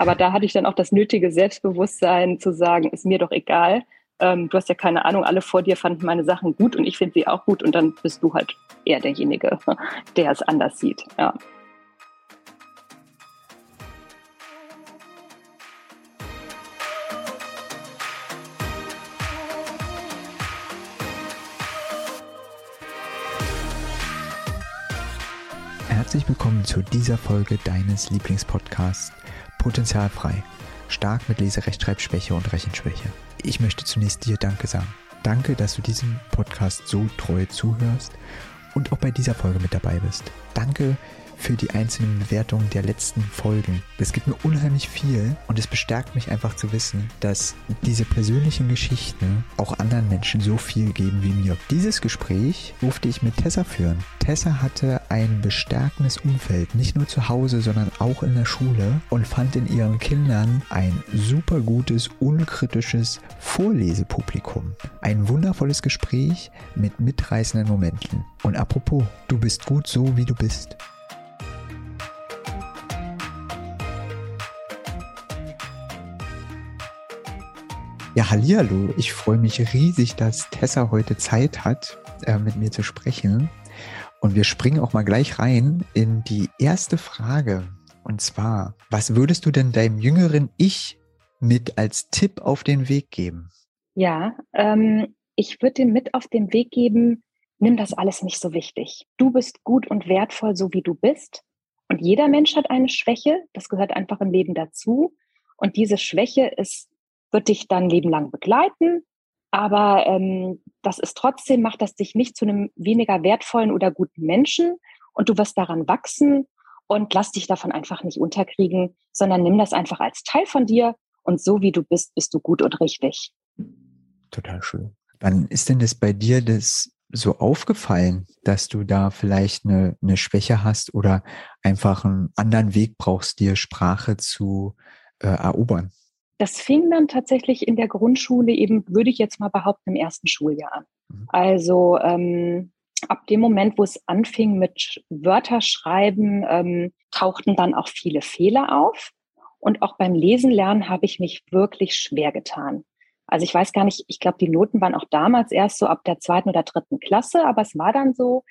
Aber da hatte ich dann auch das nötige Selbstbewusstsein zu sagen, ist mir doch egal. Ähm, du hast ja keine Ahnung, alle vor dir fanden meine Sachen gut und ich finde sie auch gut und dann bist du halt eher derjenige, der es anders sieht. Ja. Herzlich willkommen zu dieser Folge deines Lieblingspodcasts Potenzialfrei. Stark mit Leserechtschreibschwäche und Rechenschwäche. Ich möchte zunächst dir Danke sagen. Danke, dass du diesem Podcast so treu zuhörst und auch bei dieser Folge mit dabei bist. Danke für die einzelnen Bewertungen der letzten Folgen. Das gibt mir unheimlich viel und es bestärkt mich einfach zu wissen, dass diese persönlichen Geschichten auch anderen Menschen so viel geben wie mir. Dieses Gespräch durfte ich mit Tessa führen. Tessa hatte ein bestärkendes Umfeld, nicht nur zu Hause, sondern auch in der Schule und fand in ihren Kindern ein super gutes, unkritisches Vorlesepublikum. Ein wundervolles Gespräch mit mitreißenden Momenten. Und apropos, du bist gut so, wie du bist. Ja, hallihallo. Ich freue mich riesig, dass Tessa heute Zeit hat, äh, mit mir zu sprechen. Und wir springen auch mal gleich rein in die erste Frage. Und zwar, was würdest du denn deinem jüngeren Ich mit als Tipp auf den Weg geben? Ja, ähm, ich würde dir mit auf den Weg geben, nimm das alles nicht so wichtig. Du bist gut und wertvoll, so wie du bist. Und jeder Mensch hat eine Schwäche. Das gehört einfach im Leben dazu. Und diese Schwäche ist wird dich dann Leben lang begleiten. Aber ähm, das ist trotzdem, macht das dich nicht zu einem weniger wertvollen oder guten Menschen und du wirst daran wachsen und lass dich davon einfach nicht unterkriegen, sondern nimm das einfach als Teil von dir und so wie du bist, bist du gut und richtig. Total schön. Wann ist denn das bei dir das so aufgefallen, dass du da vielleicht eine, eine Schwäche hast oder einfach einen anderen Weg brauchst, dir Sprache zu äh, erobern? Das fing dann tatsächlich in der Grundschule eben, würde ich jetzt mal behaupten, im ersten Schuljahr an. Mhm. Also ähm, ab dem Moment, wo es anfing mit Wörterschreiben, ähm, tauchten dann auch viele Fehler auf. Und auch beim Lesen lernen habe ich mich wirklich schwer getan. Also ich weiß gar nicht, ich glaube, die Noten waren auch damals erst so ab der zweiten oder dritten Klasse, aber es war dann so,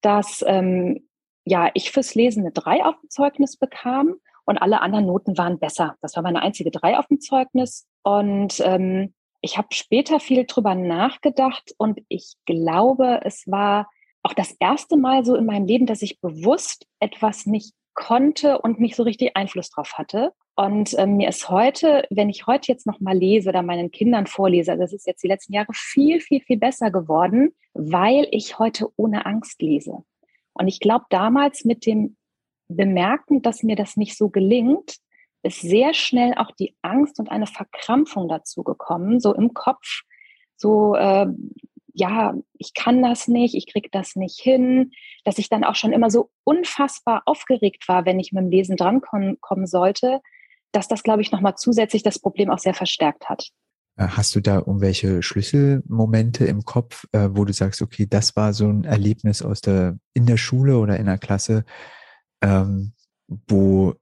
dass ähm, ja ich fürs Lesen eine drei auf dem Zeugnis bekam und alle anderen Noten waren besser. Das war meine einzige Drei auf dem Zeugnis. Und ähm, ich habe später viel drüber nachgedacht und ich glaube, es war auch das erste Mal so in meinem Leben, dass ich bewusst etwas nicht konnte und nicht so richtig Einfluss drauf hatte. Und ähm, mir ist heute, wenn ich heute jetzt noch mal lese oder meinen Kindern vorlese, also das ist jetzt die letzten Jahre viel, viel, viel besser geworden, weil ich heute ohne Angst lese. Und ich glaube, damals mit dem bemerken, dass mir das nicht so gelingt, ist sehr schnell auch die Angst und eine Verkrampfung dazu gekommen, so im Kopf, so äh, ja, ich kann das nicht, ich krieg das nicht hin, dass ich dann auch schon immer so unfassbar aufgeregt war, wenn ich mit dem Lesen drankommen sollte, dass das, glaube ich, nochmal zusätzlich das Problem auch sehr verstärkt hat. Äh, hast du da irgendwelche Schlüsselmomente im Kopf, äh, wo du sagst, okay, das war so ein Erlebnis aus der, in der Schule oder in der Klasse, ähm, wo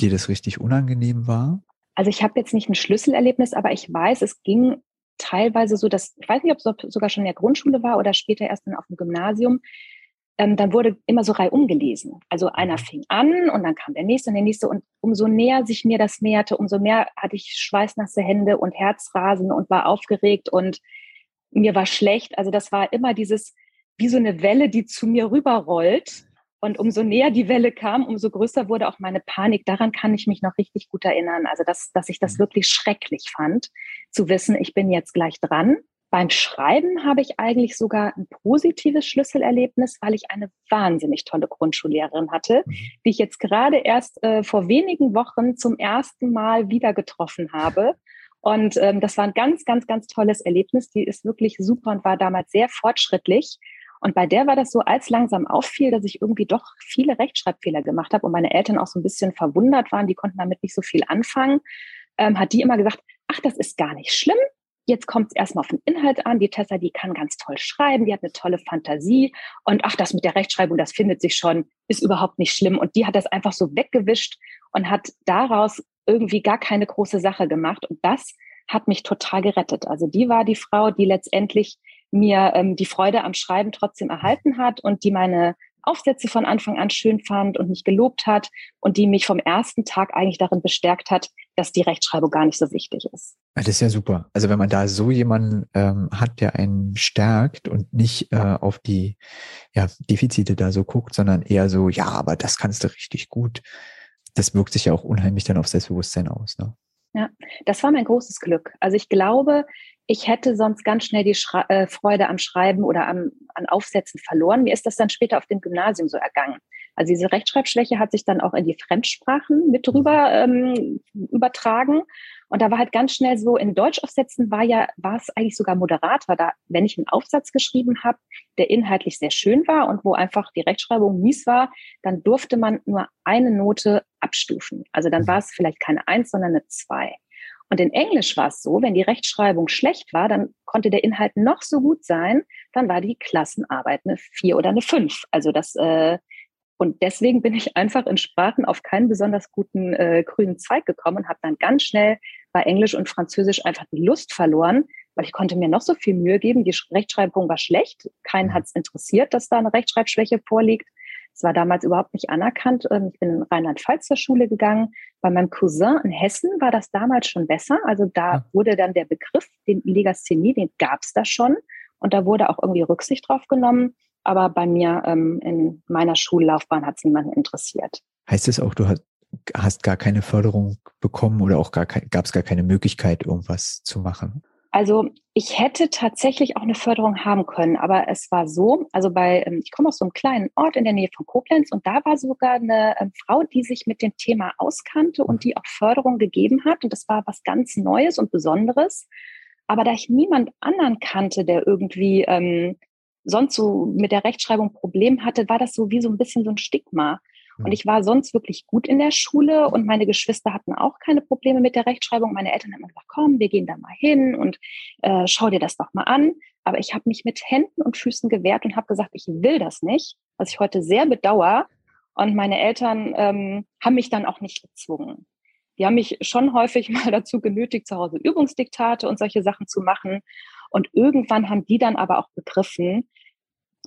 dir das richtig unangenehm war? Also ich habe jetzt nicht ein Schlüsselerlebnis, aber ich weiß, es ging teilweise so, dass, ich weiß nicht, ob es sogar schon in der Grundschule war oder später erst dann auf dem Gymnasium, ähm, dann wurde immer so reihum gelesen. Also einer mhm. fing an und dann kam der nächste und der nächste und umso näher sich mir das näherte, umso mehr hatte ich schweißnasse Hände und Herzrasen und war aufgeregt und mir war schlecht. Also das war immer dieses, wie so eine Welle, die zu mir rüberrollt und umso näher die Welle kam, umso größer wurde auch meine Panik. Daran kann ich mich noch richtig gut erinnern. Also, dass, dass ich das mhm. wirklich schrecklich fand, zu wissen, ich bin jetzt gleich dran. Beim Schreiben habe ich eigentlich sogar ein positives Schlüsselerlebnis, weil ich eine wahnsinnig tolle Grundschullehrerin hatte, mhm. die ich jetzt gerade erst äh, vor wenigen Wochen zum ersten Mal wieder getroffen habe. Und ähm, das war ein ganz, ganz, ganz tolles Erlebnis. Die ist wirklich super und war damals sehr fortschrittlich. Und bei der war das so, als langsam auffiel, dass ich irgendwie doch viele Rechtschreibfehler gemacht habe und meine Eltern auch so ein bisschen verwundert waren, die konnten damit nicht so viel anfangen, ähm, hat die immer gesagt, ach, das ist gar nicht schlimm. Jetzt kommt es erstmal auf den Inhalt an. Die Tessa, die kann ganz toll schreiben, die hat eine tolle Fantasie. Und ach, das mit der Rechtschreibung, das findet sich schon, ist überhaupt nicht schlimm. Und die hat das einfach so weggewischt und hat daraus irgendwie gar keine große Sache gemacht. Und das hat mich total gerettet. Also die war die Frau, die letztendlich mir ähm, die Freude am Schreiben trotzdem erhalten hat und die meine Aufsätze von Anfang an schön fand und mich gelobt hat und die mich vom ersten Tag eigentlich darin bestärkt hat, dass die Rechtschreibung gar nicht so wichtig ist. Das ist ja super. Also wenn man da so jemanden ähm, hat, der einen stärkt und nicht äh, auf die ja, Defizite da so guckt, sondern eher so, ja, aber das kannst du richtig gut. Das wirkt sich ja auch unheimlich dann auf Selbstbewusstsein aus. Ne? Ja, das war mein großes Glück. Also ich glaube, ich hätte sonst ganz schnell die Schre äh, Freude am Schreiben oder am, an Aufsätzen verloren. Mir ist das dann später auf dem Gymnasium so ergangen. Also diese Rechtschreibschwäche hat sich dann auch in die Fremdsprachen mit drüber ähm, übertragen. Und da war halt ganz schnell so, in Deutschaufsätzen war ja, war es eigentlich sogar moderat, weil da, wenn ich einen Aufsatz geschrieben habe, der inhaltlich sehr schön war und wo einfach die Rechtschreibung mies war, dann durfte man nur eine Note abstufen. Also dann war es vielleicht keine Eins, sondern eine Zwei. Und in Englisch war es so, wenn die Rechtschreibung schlecht war, dann konnte der Inhalt noch so gut sein, dann war die Klassenarbeit eine vier oder eine fünf. Also das äh, und deswegen bin ich einfach in Sprachen auf keinen besonders guten äh, grünen Zweig gekommen und habe dann ganz schnell bei Englisch und Französisch einfach die Lust verloren, weil ich konnte mir noch so viel Mühe geben. Die Rechtschreibung war schlecht. Keinen mhm. hat es interessiert, dass da eine Rechtschreibschwäche vorliegt. Es war damals überhaupt nicht anerkannt. Ähm, ich bin in Rheinland-Pfalz zur Schule gegangen. Bei meinem Cousin in Hessen war das damals schon besser. Also da wurde dann der Begriff, den Legasthenie, den gab es da schon. Und da wurde auch irgendwie Rücksicht drauf genommen. Aber bei mir ähm, in meiner Schullaufbahn hat es niemanden interessiert. Heißt es auch, du hast, hast gar keine Förderung bekommen oder auch gar gab es gar keine Möglichkeit, irgendwas zu machen? Also ich hätte tatsächlich auch eine Förderung haben können, aber es war so, also bei, ähm, ich komme aus so einem kleinen Ort in der Nähe von Koblenz und da war sogar eine ähm, Frau, die sich mit dem Thema auskannte und die auch Förderung gegeben hat. Und das war was ganz Neues und Besonderes. Aber da ich niemand anderen kannte, der irgendwie ähm, sonst so mit der Rechtschreibung Problem hatte, war das so wie so ein bisschen so ein Stigma. Und mhm. ich war sonst wirklich gut in der Schule und meine Geschwister hatten auch keine Probleme mit der Rechtschreibung. Meine Eltern haben gesagt, komm, wir gehen da mal hin und äh, schau dir das doch mal an. Aber ich habe mich mit Händen und Füßen gewehrt und habe gesagt, ich will das nicht, was ich heute sehr bedauere. Und meine Eltern ähm, haben mich dann auch nicht gezwungen. Die haben mich schon häufig mal dazu genötigt, zu Hause Übungsdiktate und solche Sachen zu machen. Und irgendwann haben die dann aber auch begriffen,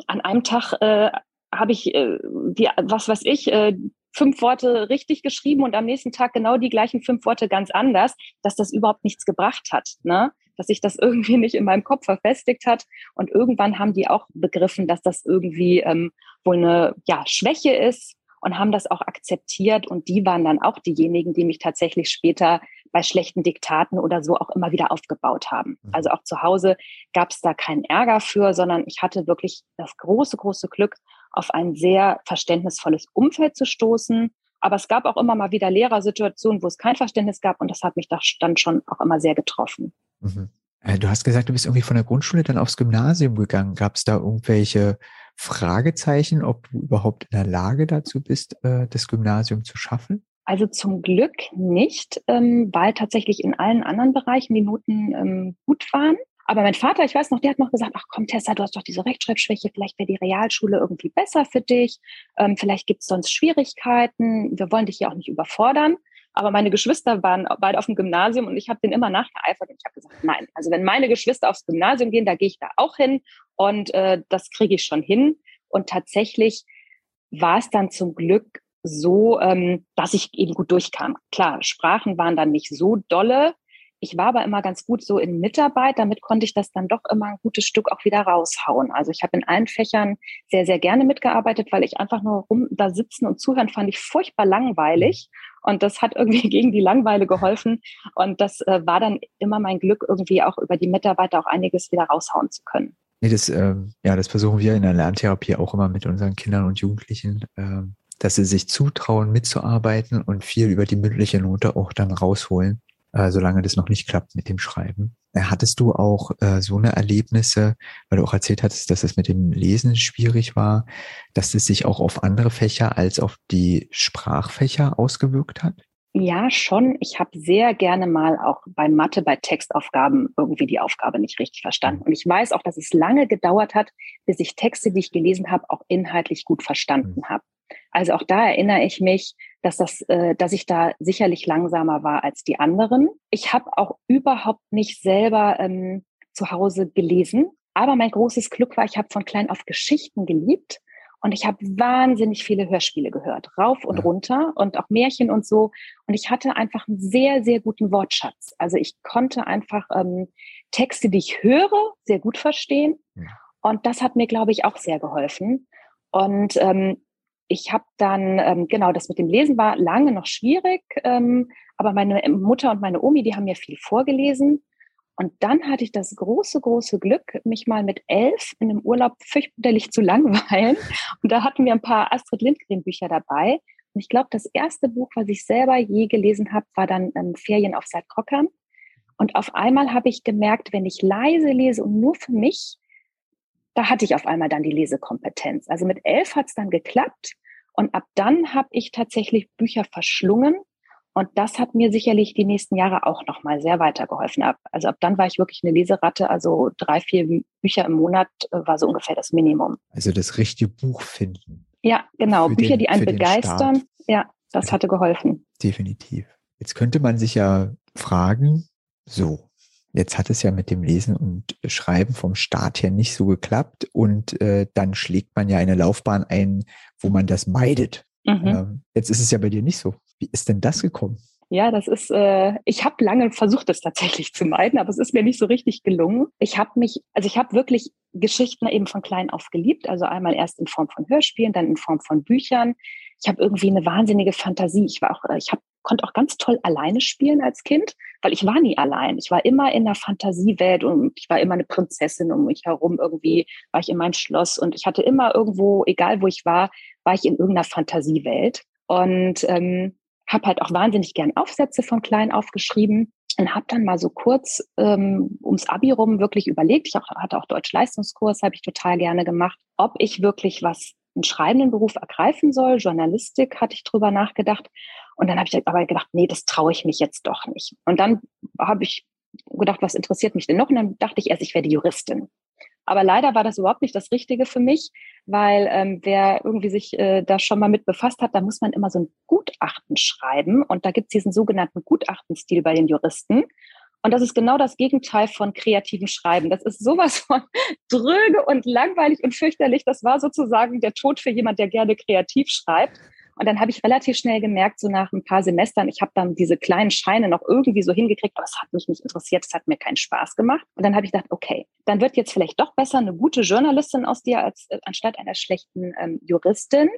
an einem Tag äh, habe ich äh, die, was weiß ich, äh, fünf Worte richtig geschrieben und am nächsten Tag genau die gleichen fünf Worte ganz anders, dass das überhaupt nichts gebracht hat, ne? Dass sich das irgendwie nicht in meinem Kopf verfestigt hat. Und irgendwann haben die auch begriffen, dass das irgendwie ähm, wohl eine ja, Schwäche ist und haben das auch akzeptiert. Und die waren dann auch diejenigen, die mich tatsächlich später bei schlechten Diktaten oder so auch immer wieder aufgebaut haben. Mhm. Also auch zu Hause gab es da keinen Ärger für, sondern ich hatte wirklich das große, große Glück, auf ein sehr verständnisvolles Umfeld zu stoßen. Aber es gab auch immer mal wieder Lehrersituationen, wo es kein Verständnis gab und das hat mich dann schon auch immer sehr getroffen. Mhm. Äh, du hast gesagt, du bist irgendwie von der Grundschule dann aufs Gymnasium gegangen. Gab es da irgendwelche Fragezeichen, ob du überhaupt in der Lage dazu bist, äh, das Gymnasium zu schaffen? Also zum Glück nicht, ähm, weil tatsächlich in allen anderen Bereichen die Noten ähm, gut waren. Aber mein Vater, ich weiß noch, der hat noch gesagt, ach komm Tessa, du hast doch diese Rechtschreibschwäche, vielleicht wäre die Realschule irgendwie besser für dich, ähm, vielleicht gibt es sonst Schwierigkeiten, wir wollen dich ja auch nicht überfordern. Aber meine Geschwister waren beide auf dem Gymnasium und ich habe denen immer nachgeeifert und ich habe gesagt, nein, also wenn meine Geschwister aufs Gymnasium gehen, da gehe ich da auch hin und äh, das kriege ich schon hin. Und tatsächlich war es dann zum Glück so, ähm, dass ich eben gut durchkam. Klar, Sprachen waren dann nicht so dolle. Ich war aber immer ganz gut so in Mitarbeit, damit konnte ich das dann doch immer ein gutes Stück auch wieder raushauen. Also ich habe in allen Fächern sehr, sehr gerne mitgearbeitet, weil ich einfach nur rum da sitzen und zuhören fand ich furchtbar langweilig. Und das hat irgendwie gegen die Langweile geholfen. Und das äh, war dann immer mein Glück, irgendwie auch über die Mitarbeiter auch einiges wieder raushauen zu können. Nee, das, ähm, ja, das versuchen wir in der Lerntherapie auch immer mit unseren Kindern und Jugendlichen. Ähm, dass sie sich zutrauen, mitzuarbeiten und viel über die mündliche Note auch dann rausholen, äh, solange das noch nicht klappt mit dem Schreiben. Äh, hattest du auch äh, so eine Erlebnisse, weil du auch erzählt hattest, dass es mit dem Lesen schwierig war, dass es sich auch auf andere Fächer als auf die Sprachfächer ausgewirkt hat? Ja, schon. Ich habe sehr gerne mal auch bei Mathe, bei Textaufgaben irgendwie die Aufgabe nicht richtig verstanden. Und ich weiß auch, dass es lange gedauert hat, bis ich Texte, die ich gelesen habe, auch inhaltlich gut verstanden mhm. habe. Also auch da erinnere ich mich, dass das, äh, dass ich da sicherlich langsamer war als die anderen. Ich habe auch überhaupt nicht selber ähm, zu Hause gelesen. Aber mein großes Glück war, ich habe von klein auf Geschichten geliebt und ich habe wahnsinnig viele Hörspiele gehört, rauf und ja. runter und auch Märchen und so. Und ich hatte einfach einen sehr, sehr guten Wortschatz. Also ich konnte einfach ähm, Texte, die ich höre, sehr gut verstehen. Ja. Und das hat mir, glaube ich, auch sehr geholfen. Und ähm, ich habe dann, ähm, genau, das mit dem Lesen war lange noch schwierig, ähm, aber meine Mutter und meine Omi, die haben mir viel vorgelesen. Und dann hatte ich das große, große Glück, mich mal mit elf in einem Urlaub fürchterlich zu langweilen. Und da hatten wir ein paar Astrid Lindgren Bücher dabei. Und ich glaube, das erste Buch, was ich selber je gelesen habe, war dann ähm, Ferien auf Saalkrockern. Und auf einmal habe ich gemerkt, wenn ich leise lese und nur für mich, da hatte ich auf einmal dann die Lesekompetenz. Also mit elf hat es dann geklappt. Und ab dann habe ich tatsächlich Bücher verschlungen und das hat mir sicherlich die nächsten Jahre auch nochmal sehr weitergeholfen. Also ab dann war ich wirklich eine Leseratte. Also drei, vier Bücher im Monat äh, war so ungefähr das Minimum. Also das richtige Buch finden. Ja, genau. Bücher, den, die einen begeistern. Ja, das also hatte geholfen. Definitiv. Jetzt könnte man sich ja fragen, so, jetzt hat es ja mit dem Lesen und Schreiben vom Start her nicht so geklappt und äh, dann schlägt man ja eine Laufbahn ein, wo man das meidet. Mhm. Ähm, jetzt ist es ja bei dir nicht so. Wie ist denn das gekommen? Ja, das ist, äh, ich habe lange versucht, das tatsächlich zu meiden, aber es ist mir nicht so richtig gelungen. Ich habe mich, also ich habe wirklich Geschichten eben von klein auf geliebt, also einmal erst in Form von Hörspielen, dann in Form von Büchern. Ich habe irgendwie eine wahnsinnige Fantasie. Ich war auch, ich habe konnte auch ganz toll alleine spielen als Kind, weil ich war nie allein. Ich war immer in der Fantasiewelt und ich war immer eine Prinzessin um mich herum. Irgendwie war ich in meinem Schloss und ich hatte immer irgendwo, egal wo ich war, war ich in irgendeiner Fantasiewelt. Und ähm, habe halt auch wahnsinnig gern Aufsätze von klein auf geschrieben und habe dann mal so kurz ähm, ums Abi rum wirklich überlegt, ich auch, hatte auch Deutsch-Leistungskurs, habe ich total gerne gemacht, ob ich wirklich was einen schreibenden Beruf ergreifen soll. Journalistik hatte ich drüber nachgedacht. Und dann habe ich aber gedacht, nee, das traue ich mich jetzt doch nicht. Und dann habe ich gedacht, was interessiert mich denn noch? Und dann dachte ich erst, ich werde Juristin. Aber leider war das überhaupt nicht das Richtige für mich, weil ähm, wer irgendwie sich äh, da schon mal mit befasst hat, da muss man immer so ein Gutachten schreiben. Und da gibt es diesen sogenannten Gutachtenstil bei den Juristen. Und das ist genau das Gegenteil von kreativem Schreiben. Das ist sowas von dröge und langweilig und fürchterlich. Das war sozusagen der Tod für jemand, der gerne kreativ schreibt. Und dann habe ich relativ schnell gemerkt, so nach ein paar Semestern, ich habe dann diese kleinen Scheine noch irgendwie so hingekriegt, aber es hat mich nicht interessiert, es hat mir keinen Spaß gemacht. Und dann habe ich gedacht, okay, dann wird jetzt vielleicht doch besser eine gute Journalistin aus dir als äh, anstatt einer schlechten ähm, Juristin.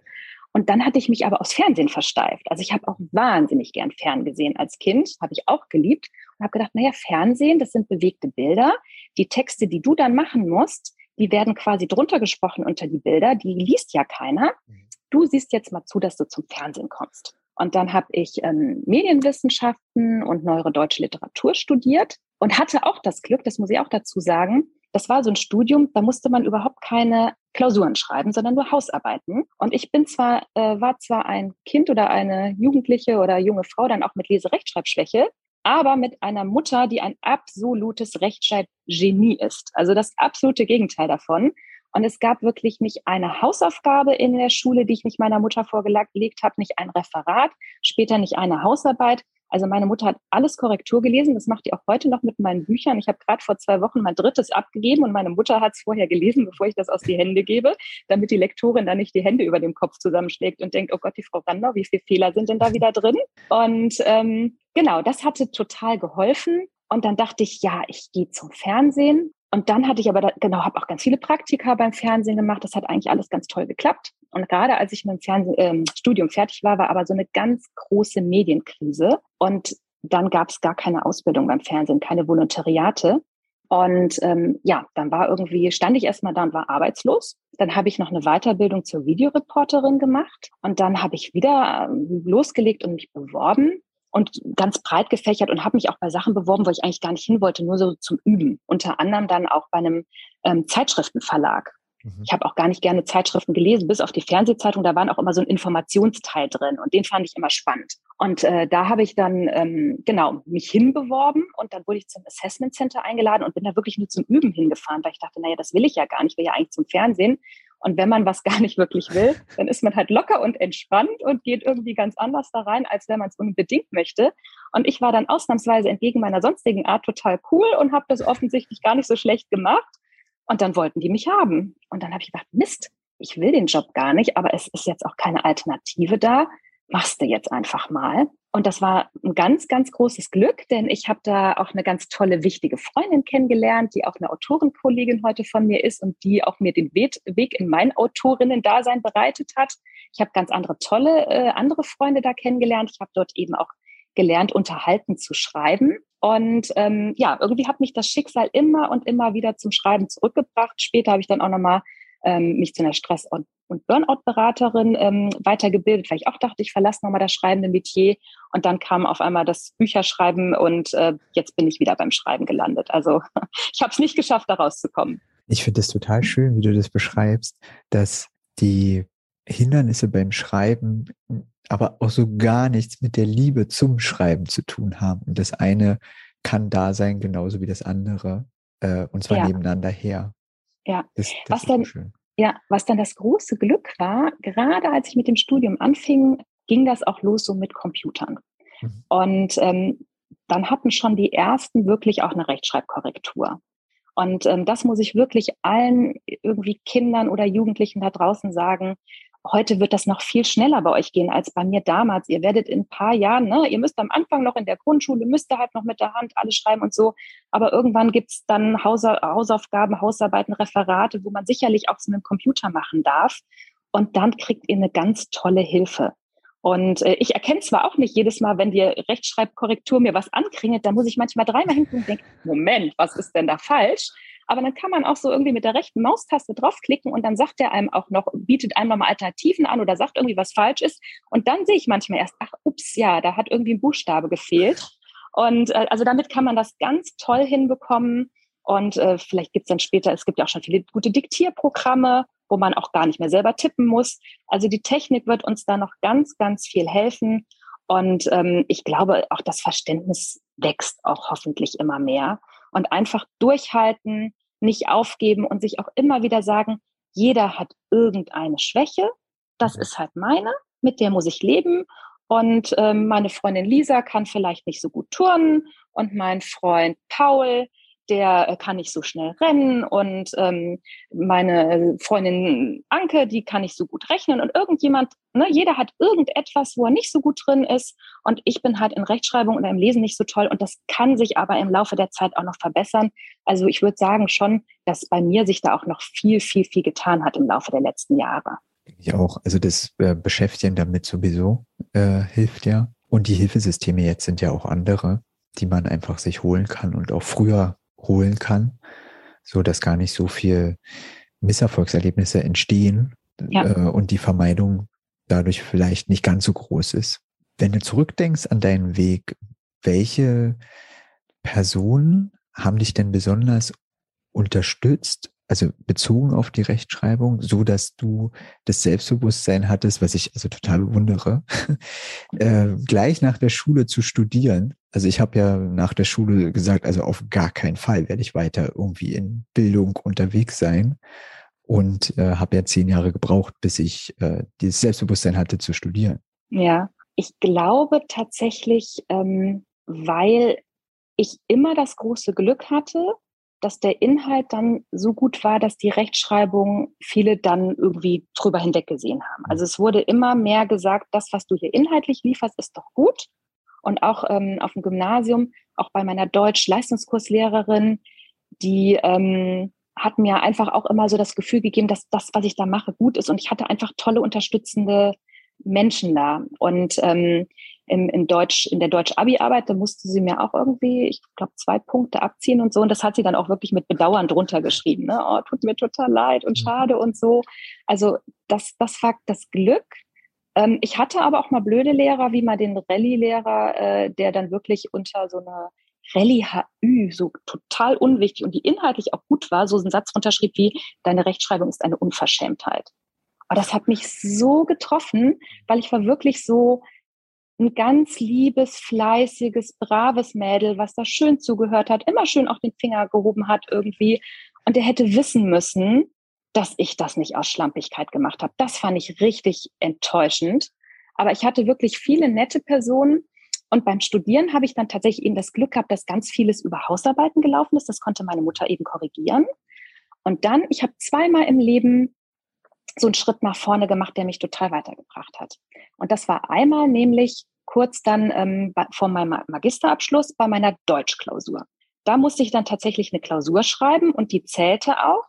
Und dann hatte ich mich aber aufs Fernsehen versteift. Also ich habe auch wahnsinnig gern Ferngesehen als Kind, habe ich auch geliebt und habe gedacht, naja, Fernsehen, das sind bewegte Bilder. Die Texte, die du dann machen musst, die werden quasi drunter gesprochen unter die Bilder, die liest ja keiner. Mhm du siehst jetzt mal zu, dass du zum Fernsehen kommst. Und dann habe ich ähm, Medienwissenschaften und neuere deutsche Literatur studiert und hatte auch das Glück, das muss ich auch dazu sagen, das war so ein Studium, da musste man überhaupt keine Klausuren schreiben, sondern nur Hausarbeiten. Und ich bin zwar, äh, war zwar ein Kind oder eine Jugendliche oder junge Frau, dann auch mit Leserechtschreibschwäche, aber mit einer Mutter, die ein absolutes Rechtschreibgenie ist. Also das absolute Gegenteil davon. Und es gab wirklich nicht eine Hausaufgabe in der Schule, die ich nicht meiner Mutter vorgelegt habe, nicht ein Referat, später nicht eine Hausarbeit. Also meine Mutter hat alles Korrektur gelesen. Das macht die auch heute noch mit meinen Büchern. Ich habe gerade vor zwei Wochen mein drittes abgegeben und meine Mutter hat es vorher gelesen, bevor ich das aus die Hände gebe, damit die Lektorin dann nicht die Hände über dem Kopf zusammenschlägt und denkt, oh Gott, die Frau Randau, wie viele Fehler sind denn da wieder drin? Und ähm, genau, das hatte total geholfen. Und dann dachte ich, ja, ich gehe zum Fernsehen und dann hatte ich aber, da, genau, habe auch ganz viele Praktika beim Fernsehen gemacht. Das hat eigentlich alles ganz toll geklappt. Und gerade als ich mit dem Fernsehen, äh, Studium fertig war, war aber so eine ganz große Medienkrise. Und dann gab es gar keine Ausbildung beim Fernsehen, keine Volontariate. Und ähm, ja, dann war irgendwie, stand ich erstmal da und war arbeitslos. Dann habe ich noch eine Weiterbildung zur Videoreporterin gemacht. Und dann habe ich wieder ähm, losgelegt und mich beworben und ganz breit gefächert und habe mich auch bei Sachen beworben, wo ich eigentlich gar nicht hin wollte, nur so zum Üben. Unter anderem dann auch bei einem ähm, Zeitschriftenverlag. Mhm. Ich habe auch gar nicht gerne Zeitschriften gelesen, bis auf die Fernsehzeitung. Da waren auch immer so ein Informationsteil drin und den fand ich immer spannend. Und äh, da habe ich dann ähm, genau mich hinbeworben und dann wurde ich zum Assessment Center eingeladen und bin da wirklich nur zum Üben hingefahren, weil ich dachte, naja, das will ich ja gar nicht, ich will ja eigentlich zum Fernsehen. Und wenn man was gar nicht wirklich will, dann ist man halt locker und entspannt und geht irgendwie ganz anders da rein, als wenn man es unbedingt möchte. Und ich war dann ausnahmsweise entgegen meiner sonstigen Art total cool und habe das offensichtlich gar nicht so schlecht gemacht. Und dann wollten die mich haben. Und dann habe ich gedacht, Mist, ich will den Job gar nicht, aber es ist jetzt auch keine Alternative da. Machst du jetzt einfach mal. Und das war ein ganz, ganz großes Glück, denn ich habe da auch eine ganz tolle, wichtige Freundin kennengelernt, die auch eine Autorenkollegin heute von mir ist und die auch mir den Weg in mein Autorinnen-Dasein bereitet hat. Ich habe ganz andere tolle äh, andere Freunde da kennengelernt. Ich habe dort eben auch gelernt, unterhalten zu schreiben. Und ähm, ja, irgendwie hat mich das Schicksal immer und immer wieder zum Schreiben zurückgebracht. Später habe ich dann auch nochmal ähm, mich zu einer Stress- und, Burnout-Beraterin ähm, weitergebildet, weil ich auch dachte, ich verlasse nochmal das schreibende Metier. Und dann kam auf einmal das Bücherschreiben und äh, jetzt bin ich wieder beim Schreiben gelandet. Also ich habe es nicht geschafft, da rauszukommen. Ich finde es total schön, wie du das beschreibst, dass die Hindernisse beim Schreiben aber auch so gar nichts mit der Liebe zum Schreiben zu tun haben. Und das eine kann da sein, genauso wie das andere, äh, und zwar ja. nebeneinander her. Ja, das, das was dann, schön. ja, was dann das große Glück war, gerade als ich mit dem Studium anfing, ging das auch los so mit Computern. Mhm. Und ähm, dann hatten schon die ersten wirklich auch eine Rechtschreibkorrektur. Und ähm, das muss ich wirklich allen irgendwie Kindern oder Jugendlichen da draußen sagen heute wird das noch viel schneller bei euch gehen als bei mir damals. Ihr werdet in ein paar Jahren, ne, ihr müsst am Anfang noch in der Grundschule, müsst ihr halt noch mit der Hand alles schreiben und so. Aber irgendwann gibt's dann Hausaufgaben, Hausarbeiten, Referate, wo man sicherlich auch so mit dem Computer machen darf. Und dann kriegt ihr eine ganz tolle Hilfe. Und äh, ich erkenne zwar auch nicht jedes Mal, wenn die Rechtschreibkorrektur mir was ankringelt, da muss ich manchmal dreimal hingucken und denke, Moment, was ist denn da falsch? Aber dann kann man auch so irgendwie mit der rechten Maustaste draufklicken und dann sagt er einem auch noch, bietet einem nochmal Alternativen an oder sagt irgendwie, was falsch ist. Und dann sehe ich manchmal erst, ach, ups, ja, da hat irgendwie ein Buchstabe gefehlt. Und äh, also damit kann man das ganz toll hinbekommen. Und äh, vielleicht gibt es dann später, es gibt ja auch schon viele gute Diktierprogramme, wo man auch gar nicht mehr selber tippen muss. Also die Technik wird uns da noch ganz, ganz viel helfen. Und ähm, ich glaube, auch das Verständnis wächst auch hoffentlich immer mehr und einfach durchhalten, nicht aufgeben und sich auch immer wieder sagen, jeder hat irgendeine Schwäche, das mhm. ist halt meine, mit der muss ich leben. Und ähm, meine Freundin Lisa kann vielleicht nicht so gut turnen und mein Freund Paul, der äh, kann nicht so schnell rennen und ähm, meine Freundin Anke, die kann nicht so gut rechnen und irgendjemand, ne, jeder hat irgendetwas, wo er nicht so gut drin ist und ich bin halt in Rechtschreibung oder im Lesen nicht so toll und das kann sich aber im Laufe der Zeit auch noch verbessern. Also ich würde sagen schon, dass bei mir sich da auch noch viel, viel, viel getan hat im Laufe der letzten Jahre. Ich auch. Also das äh, Beschäftigen damit sowieso äh, hilft ja. Und die Hilfesysteme jetzt sind ja auch andere, die man einfach sich holen kann und auch früher holen kann, so dass gar nicht so viel Misserfolgserlebnisse entstehen ja. äh, und die Vermeidung dadurch vielleicht nicht ganz so groß ist. Wenn du zurückdenkst an deinen Weg, welche Personen haben dich denn besonders unterstützt also bezogen auf die Rechtschreibung, so dass du das Selbstbewusstsein hattest, was ich also total bewundere, äh, gleich nach der Schule zu studieren. Also ich habe ja nach der Schule gesagt, also auf gar keinen Fall werde ich weiter irgendwie in Bildung unterwegs sein und äh, habe ja zehn Jahre gebraucht, bis ich äh, dieses Selbstbewusstsein hatte zu studieren. Ja, ich glaube tatsächlich, ähm, weil ich immer das große Glück hatte, dass der Inhalt dann so gut war, dass die Rechtschreibung viele dann irgendwie drüber hinweggesehen haben. Also es wurde immer mehr gesagt, das, was du hier inhaltlich lieferst, ist doch gut. Und auch ähm, auf dem Gymnasium, auch bei meiner Deutsch-Leistungskurslehrerin, die ähm, hat mir einfach auch immer so das Gefühl gegeben, dass das, was ich da mache, gut ist. Und ich hatte einfach tolle unterstützende Menschen da. Und ähm, im, in Deutsch, in der Deutsch-Abi-Arbeit, da musste sie mir auch irgendwie, ich glaube, zwei Punkte abziehen und so. Und das hat sie dann auch wirklich mit Bedauern drunter geschrieben. Ne? Oh, tut mir total leid und mhm. schade und so. Also das, das war das Glück. Ähm, ich hatte aber auch mal blöde Lehrer, wie mal den Rallye-Lehrer, äh, der dann wirklich unter so einer Rallye-HÜ, so total unwichtig und die inhaltlich auch gut war, so einen Satz runterschrieb wie, deine Rechtschreibung ist eine Unverschämtheit. Aber das hat mich so getroffen, weil ich war wirklich so, ein ganz liebes, fleißiges, braves Mädel, was da schön zugehört hat, immer schön auch den Finger gehoben hat irgendwie. Und der hätte wissen müssen, dass ich das nicht aus Schlampigkeit gemacht habe. Das fand ich richtig enttäuschend. Aber ich hatte wirklich viele nette Personen. Und beim Studieren habe ich dann tatsächlich eben das Glück gehabt, dass ganz vieles über Hausarbeiten gelaufen ist. Das konnte meine Mutter eben korrigieren. Und dann, ich habe zweimal im Leben so einen Schritt nach vorne gemacht, der mich total weitergebracht hat. Und das war einmal nämlich kurz dann ähm, vor meinem Magisterabschluss bei meiner Deutschklausur. Da musste ich dann tatsächlich eine Klausur schreiben und die zählte auch.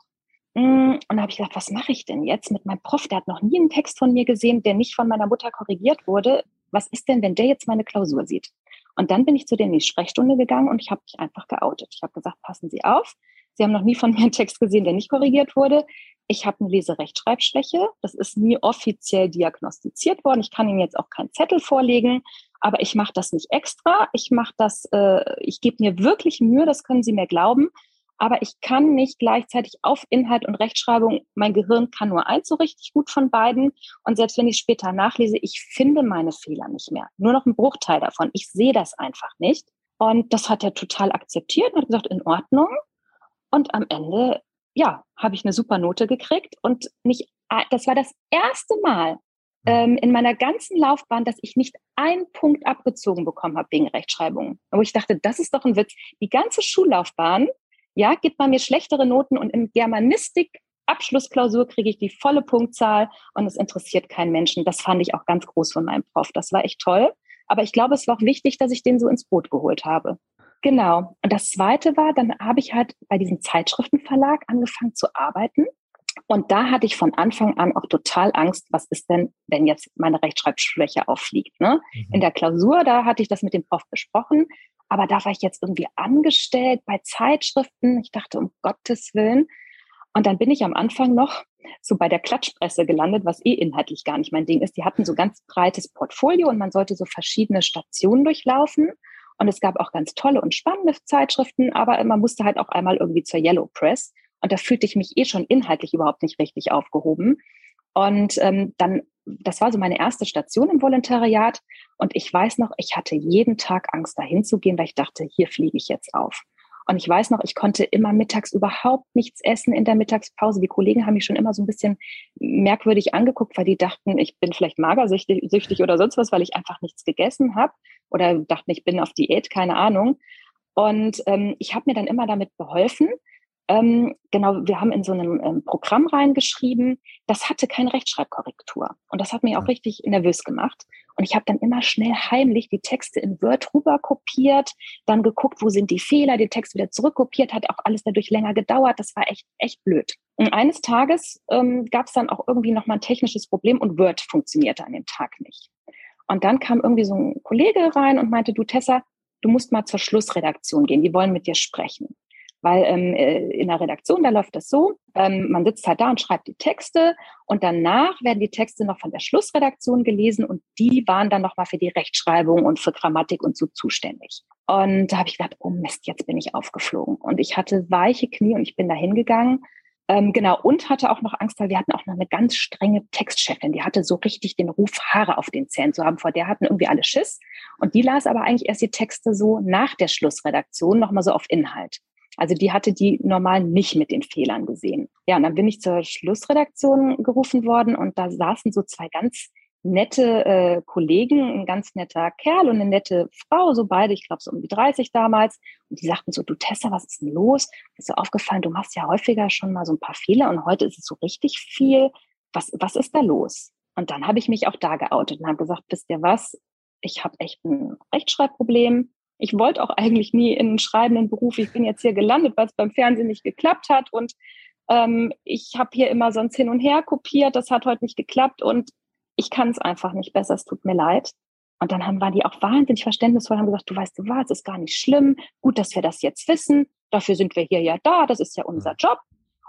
Mm, und da habe ich gedacht, was mache ich denn jetzt mit meinem Prof? Der hat noch nie einen Text von mir gesehen, der nicht von meiner Mutter korrigiert wurde. Was ist denn, wenn der jetzt meine Klausur sieht? Und dann bin ich zu denen in die Sprechstunde gegangen und ich habe mich einfach geoutet. Ich habe gesagt, passen Sie auf. Sie haben noch nie von mir einen Text gesehen, der nicht korrigiert wurde. Ich habe eine Leserechtschreibschwäche. Das ist nie offiziell diagnostiziert worden. Ich kann Ihnen jetzt auch keinen Zettel vorlegen, aber ich mache das nicht extra. Ich mache das, äh, ich gebe mir wirklich Mühe, das können Sie mir glauben. Aber ich kann nicht gleichzeitig auf Inhalt und Rechtschreibung, mein Gehirn kann nur eins so richtig gut von beiden. Und selbst wenn ich später nachlese, ich finde meine Fehler nicht mehr. Nur noch ein Bruchteil davon. Ich sehe das einfach nicht. Und das hat er total akzeptiert und hat gesagt, in Ordnung. Und am Ende ja, habe ich eine super Note gekriegt und nicht, das war das erste Mal ähm, in meiner ganzen Laufbahn, dass ich nicht einen Punkt abgezogen bekommen habe wegen Rechtschreibung. Wo ich dachte, das ist doch ein Witz. Die ganze Schullaufbahn, ja, gibt man mir schlechtere Noten und im Germanistik Abschlussklausur kriege ich die volle Punktzahl und es interessiert keinen Menschen. Das fand ich auch ganz groß von meinem Prof. Das war echt toll. Aber ich glaube, es war auch wichtig, dass ich den so ins Boot geholt habe. Genau. Und das Zweite war, dann habe ich halt bei diesem Zeitschriftenverlag angefangen zu arbeiten. Und da hatte ich von Anfang an auch total Angst, was ist denn, wenn jetzt meine Rechtschreibschwäche auffliegt. Ne? Mhm. In der Klausur, da hatte ich das mit dem Prof besprochen, aber da war ich jetzt irgendwie angestellt bei Zeitschriften. Ich dachte, um Gottes Willen. Und dann bin ich am Anfang noch so bei der Klatschpresse gelandet, was eh inhaltlich gar nicht mein Ding ist. Die hatten so ganz breites Portfolio und man sollte so verschiedene Stationen durchlaufen. Und es gab auch ganz tolle und spannende Zeitschriften, aber man musste halt auch einmal irgendwie zur Yellow Press. Und da fühlte ich mich eh schon inhaltlich überhaupt nicht richtig aufgehoben. Und ähm, dann, das war so meine erste Station im Volontariat. Und ich weiß noch, ich hatte jeden Tag Angst, dahin zu gehen, weil ich dachte, hier fliege ich jetzt auf. Und ich weiß noch, ich konnte immer mittags überhaupt nichts essen in der Mittagspause. Die Kollegen haben mich schon immer so ein bisschen merkwürdig angeguckt, weil die dachten, ich bin vielleicht magersüchtig oder sonst was, weil ich einfach nichts gegessen habe oder dachten, ich bin auf Diät, keine Ahnung. Und ähm, ich habe mir dann immer damit beholfen. Ähm, genau, wir haben in so einem ähm, Programm reingeschrieben, das hatte keine Rechtschreibkorrektur. Und das hat mich auch richtig nervös gemacht. Und ich habe dann immer schnell heimlich die Texte in Word rüber kopiert, dann geguckt, wo sind die Fehler, den Text wieder zurückkopiert, hat auch alles dadurch länger gedauert. Das war echt, echt blöd. Und eines Tages ähm, gab es dann auch irgendwie nochmal ein technisches Problem und Word funktionierte an dem Tag nicht. Und dann kam irgendwie so ein Kollege rein und meinte, du Tessa, du musst mal zur Schlussredaktion gehen, die wollen mit dir sprechen. Weil ähm, äh, in der Redaktion, da läuft das so, ähm, man sitzt halt da und schreibt die Texte und danach werden die Texte noch von der Schlussredaktion gelesen und die waren dann nochmal für die Rechtschreibung und für Grammatik und so zuständig. Und da habe ich gedacht, oh Mist, jetzt bin ich aufgeflogen. Und ich hatte weiche Knie und ich bin da hingegangen ähm, genau, und hatte auch noch Angst, weil wir hatten auch noch eine ganz strenge Textchefin, die hatte so richtig den Ruf, Haare auf den Zähnen zu haben. Vor der hatten irgendwie alle Schiss. Und die las aber eigentlich erst die Texte so nach der Schlussredaktion nochmal so auf Inhalt. Also die hatte die normal nicht mit den Fehlern gesehen. Ja, und dann bin ich zur Schlussredaktion gerufen worden und da saßen so zwei ganz nette äh, Kollegen, ein ganz netter Kerl und eine nette Frau, so beide, ich glaube so um die 30 damals. Und die sagten so, du Tessa, was ist denn los? Ist so aufgefallen, du machst ja häufiger schon mal so ein paar Fehler und heute ist es so richtig viel. Was, was ist da los? Und dann habe ich mich auch da geoutet und habe gesagt, wisst ihr was? Ich habe echt ein Rechtschreibproblem. Ich wollte auch eigentlich nie in einen schreibenden Beruf. Ich bin jetzt hier gelandet, weil es beim Fernsehen nicht geklappt hat. Und ähm, ich habe hier immer sonst hin und her kopiert. Das hat heute nicht geklappt. Und ich kann es einfach nicht besser, es tut mir leid. Und dann haben, waren die auch wahnsinnig verständnisvoll, haben gesagt, du weißt du was, es ist gar nicht schlimm, gut, dass wir das jetzt wissen, dafür sind wir hier ja da, das ist ja unser Job.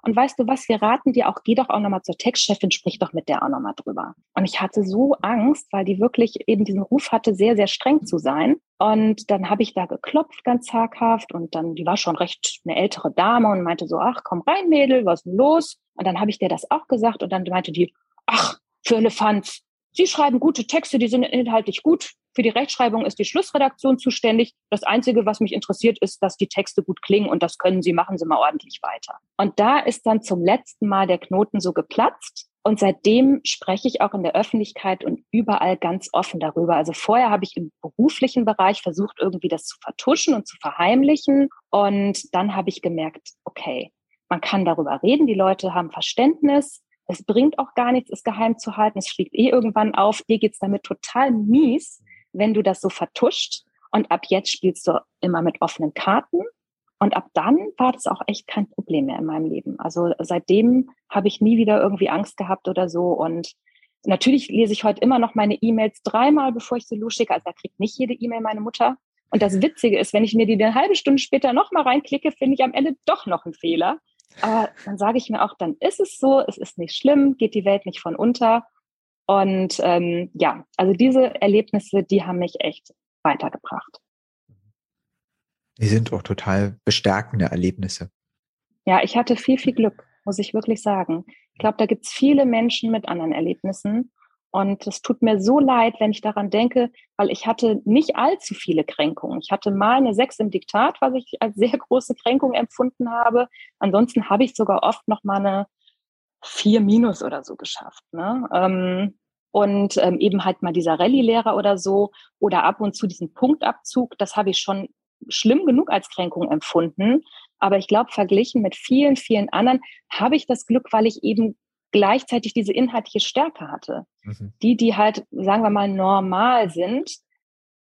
Und weißt du was, wir raten dir auch, geh doch auch nochmal zur Textchefin, sprich doch mit der auch nochmal drüber. Und ich hatte so Angst, weil die wirklich eben diesen Ruf hatte, sehr, sehr streng zu sein. Und dann habe ich da geklopft, ganz zaghaft. Und dann, die war schon recht eine ältere Dame und meinte so, ach, komm rein, Mädel, was ist denn los? Und dann habe ich dir das auch gesagt. Und dann meinte die, ach, für Elefant. Sie schreiben gute Texte, die sind inhaltlich gut. Für die Rechtschreibung ist die Schlussredaktion zuständig. Das Einzige, was mich interessiert, ist, dass die Texte gut klingen und das können Sie, machen Sie mal ordentlich weiter. Und da ist dann zum letzten Mal der Knoten so geplatzt. Und seitdem spreche ich auch in der Öffentlichkeit und überall ganz offen darüber. Also vorher habe ich im beruflichen Bereich versucht, irgendwie das zu vertuschen und zu verheimlichen. Und dann habe ich gemerkt, okay, man kann darüber reden, die Leute haben Verständnis. Es bringt auch gar nichts, es geheim zu halten. Es fliegt eh irgendwann auf. Dir geht's damit total mies, wenn du das so vertuscht. Und ab jetzt spielst du immer mit offenen Karten. Und ab dann war das auch echt kein Problem mehr in meinem Leben. Also seitdem habe ich nie wieder irgendwie Angst gehabt oder so. Und natürlich lese ich heute immer noch meine E-Mails dreimal, bevor ich sie losschicke. Also da kriegt nicht jede E-Mail meine Mutter. Und das Witzige ist, wenn ich mir die eine halbe Stunde später nochmal reinklicke, finde ich am Ende doch noch einen Fehler. Aber dann sage ich mir auch, dann ist es so, es ist nicht schlimm, geht die Welt nicht von unter. Und ähm, ja, also diese Erlebnisse, die haben mich echt weitergebracht. Die sind auch total bestärkende Erlebnisse. Ja, ich hatte viel, viel Glück, muss ich wirklich sagen. Ich glaube, da gibt es viele Menschen mit anderen Erlebnissen. Und es tut mir so leid, wenn ich daran denke, weil ich hatte nicht allzu viele Kränkungen. Ich hatte mal eine Sechs im Diktat, was ich als sehr große Kränkung empfunden habe. Ansonsten habe ich sogar oft noch mal eine vier Minus oder so geschafft. Ne? Ähm, und ähm, eben halt mal dieser Rallye-Lehrer oder so oder ab und zu diesen Punktabzug, das habe ich schon schlimm genug als Kränkung empfunden. Aber ich glaube, verglichen mit vielen, vielen anderen habe ich das Glück, weil ich eben gleichzeitig diese inhaltliche Stärke hatte. Mhm. Die, die halt, sagen wir mal, normal sind,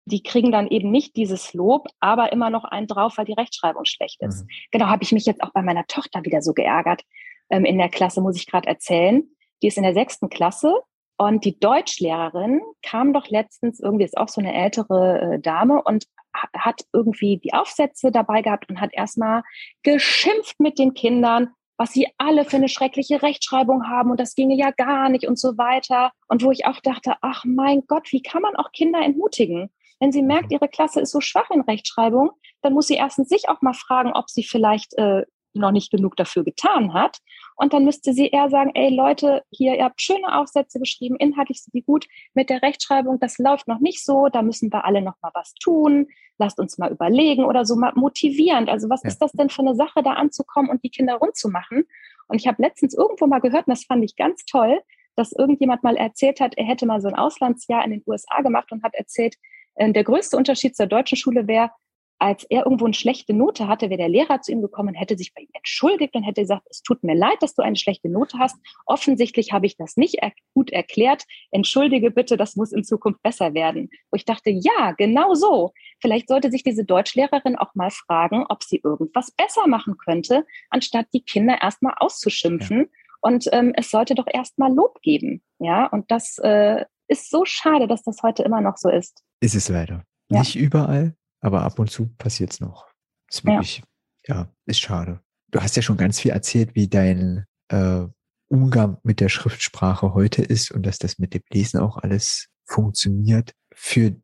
die kriegen dann eben nicht dieses Lob, aber immer noch einen drauf, weil die Rechtschreibung schlecht ist. Mhm. Genau, habe ich mich jetzt auch bei meiner Tochter wieder so geärgert. Ähm, in der Klasse muss ich gerade erzählen. Die ist in der sechsten Klasse und die Deutschlehrerin kam doch letztens, irgendwie ist auch so eine ältere äh, Dame und hat irgendwie die Aufsätze dabei gehabt und hat erstmal geschimpft mit den Kindern, was sie alle für eine schreckliche Rechtschreibung haben und das ginge ja gar nicht und so weiter. Und wo ich auch dachte, ach mein Gott, wie kann man auch Kinder entmutigen? Wenn sie merkt, ihre Klasse ist so schwach in Rechtschreibung, dann muss sie erstens sich auch mal fragen, ob sie vielleicht äh, noch nicht genug dafür getan hat. Und dann müsste sie eher sagen, ey Leute, hier, ihr habt schöne Aufsätze geschrieben, inhaltlich sind die gut. Mit der Rechtschreibung, das läuft noch nicht so, da müssen wir alle noch mal was tun. Lasst uns mal überlegen oder so mal motivierend. Also was ja. ist das denn für eine Sache, da anzukommen und die Kinder rund zu machen? Und ich habe letztens irgendwo mal gehört, und das fand ich ganz toll, dass irgendjemand mal erzählt hat, er hätte mal so ein Auslandsjahr in den USA gemacht und hat erzählt, äh, der größte Unterschied zur deutschen Schule wäre, als er irgendwo eine schlechte Note hatte, wäre der Lehrer zu ihm gekommen, hätte sich bei ihm entschuldigt und hätte gesagt, es tut mir leid, dass du eine schlechte Note hast. Offensichtlich habe ich das nicht gut erklärt. Entschuldige bitte, das muss in Zukunft besser werden. Wo ich dachte, ja, genau so. Vielleicht sollte sich diese Deutschlehrerin auch mal fragen, ob sie irgendwas besser machen könnte, anstatt die Kinder erstmal auszuschimpfen. Ja. Und ähm, es sollte doch erstmal Lob geben. Ja, und das äh, ist so schade, dass das heute immer noch so ist. Ist es leider. Ja. Nicht überall, aber ab und zu passiert es noch. Ist wirklich, ja. ja. ist schade. Du hast ja schon ganz viel erzählt, wie dein äh, Umgang mit der Schriftsprache heute ist und dass das mit dem Lesen auch alles funktioniert. Für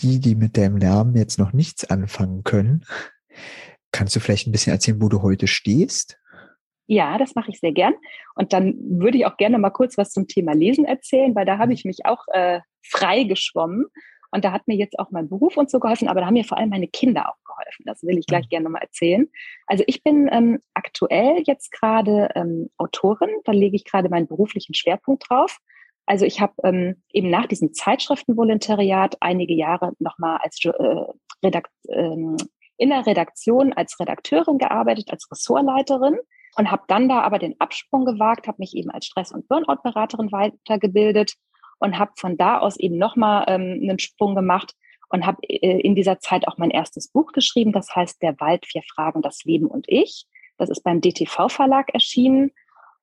die, die mit deinem Lärm jetzt noch nichts anfangen können, kannst du vielleicht ein bisschen erzählen, wo du heute stehst? Ja, das mache ich sehr gern. Und dann würde ich auch gerne mal kurz was zum Thema Lesen erzählen, weil da habe mhm. ich mich auch äh, frei geschwommen. Und da hat mir jetzt auch mein Beruf und so geholfen, aber da haben mir vor allem meine Kinder auch geholfen. Das will ich gleich mhm. gerne nochmal erzählen. Also ich bin ähm, aktuell jetzt gerade ähm, Autorin, da lege ich gerade meinen beruflichen Schwerpunkt drauf. Also ich habe ähm, eben nach diesem Zeitschriftenvolontariat einige Jahre nochmal als äh, Redakt, ähm, in der Redaktion als Redakteurin gearbeitet, als Ressortleiterin und habe dann da aber den Absprung gewagt, habe mich eben als Stress- und Burnout-Beraterin weitergebildet und habe von da aus eben nochmal ähm, einen Sprung gemacht und habe äh, in dieser Zeit auch mein erstes Buch geschrieben. Das heißt Der Wald, vier Fragen, das Leben und ich. Das ist beim DTV-Verlag erschienen.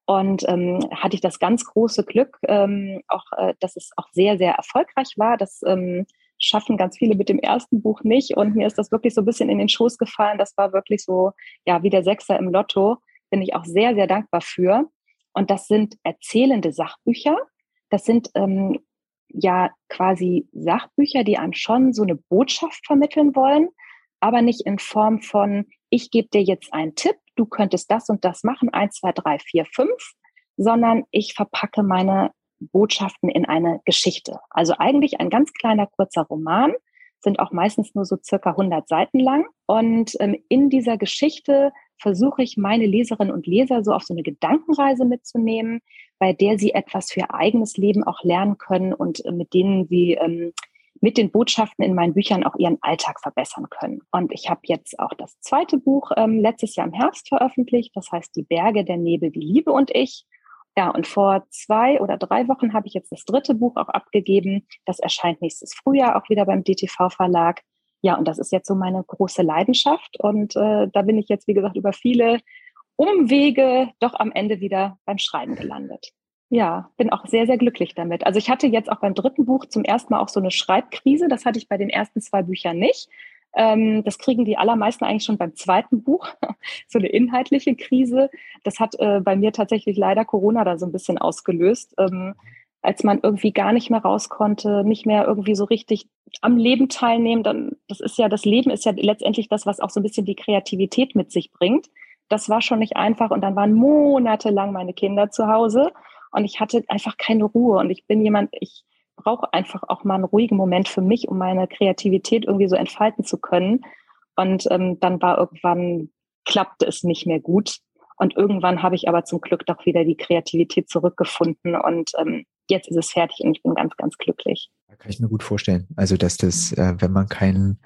Und ähm, hatte ich das ganz große Glück, ähm, auch, äh, dass es auch sehr, sehr erfolgreich war. Das ähm, schaffen ganz viele mit dem ersten Buch nicht. Und mir ist das wirklich so ein bisschen in den Schoß gefallen. Das war wirklich so, ja, wie der Sechser im Lotto. Bin ich auch sehr, sehr dankbar für. Und das sind erzählende Sachbücher. Das sind ähm, ja quasi Sachbücher, die einem schon so eine Botschaft vermitteln wollen, aber nicht in Form von, ich gebe dir jetzt einen Tipp, du könntest das und das machen, eins, zwei, drei, vier, fünf, sondern ich verpacke meine Botschaften in eine Geschichte. Also eigentlich ein ganz kleiner kurzer Roman, sind auch meistens nur so circa 100 Seiten lang. Und ähm, in dieser Geschichte versuche ich meine Leserinnen und Leser so auf so eine Gedankenreise mitzunehmen, bei der sie etwas für ihr eigenes Leben auch lernen können und äh, mit denen sie ähm, mit den Botschaften in meinen Büchern auch ihren Alltag verbessern können. Und ich habe jetzt auch das zweite Buch ähm, letztes Jahr im Herbst veröffentlicht, das heißt Die Berge, der Nebel, die Liebe und ich. Ja, und vor zwei oder drei Wochen habe ich jetzt das dritte Buch auch abgegeben. Das erscheint nächstes Frühjahr auch wieder beim DTV Verlag. Ja, und das ist jetzt so meine große Leidenschaft. Und äh, da bin ich jetzt, wie gesagt, über viele Umwege doch am Ende wieder beim Schreiben gelandet. Ja, bin auch sehr, sehr glücklich damit. Also ich hatte jetzt auch beim dritten Buch zum ersten Mal auch so eine Schreibkrise. Das hatte ich bei den ersten zwei Büchern nicht. Ähm, das kriegen die allermeisten eigentlich schon beim zweiten Buch, so eine inhaltliche Krise. Das hat äh, bei mir tatsächlich leider Corona da so ein bisschen ausgelöst, ähm, als man irgendwie gar nicht mehr raus konnte, nicht mehr irgendwie so richtig am Leben teilnehmen. Dann, das ist ja, das Leben ist ja letztendlich das, was auch so ein bisschen die Kreativität mit sich bringt. Das war schon nicht einfach und dann waren monatelang meine Kinder zu Hause und ich hatte einfach keine Ruhe und ich bin jemand, ich brauche einfach auch mal einen ruhigen Moment für mich, um meine Kreativität irgendwie so entfalten zu können. Und ähm, dann war irgendwann, klappte es nicht mehr gut. Und irgendwann habe ich aber zum Glück doch wieder die Kreativität zurückgefunden und ähm, jetzt ist es fertig und ich bin ganz, ganz glücklich. Da kann ich mir gut vorstellen. Also, dass das, äh, wenn man keinen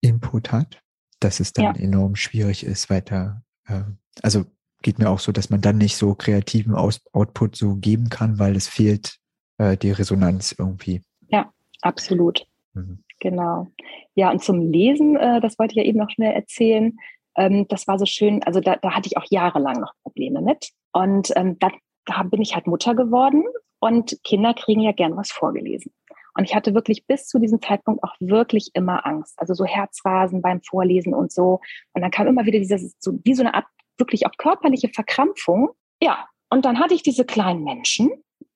Input hat, dass es dann ja. enorm schwierig ist, weiter, äh, also geht mir auch so, dass man dann nicht so kreativen Aus Output so geben kann, weil es fehlt äh, die Resonanz irgendwie. Ja, absolut. Mhm. Genau. Ja, und zum Lesen, äh, das wollte ich ja eben noch schnell erzählen. Ähm, das war so schön, also da, da hatte ich auch jahrelang noch Probleme mit. Und ähm, da, da bin ich halt Mutter geworden und Kinder kriegen ja gern was vorgelesen. Und ich hatte wirklich bis zu diesem Zeitpunkt auch wirklich immer Angst. Also so Herzrasen beim Vorlesen und so. Und dann kam immer wieder dieses, so, wie so eine Art wirklich auch körperliche Verkrampfung. Ja. Und dann hatte ich diese kleinen Menschen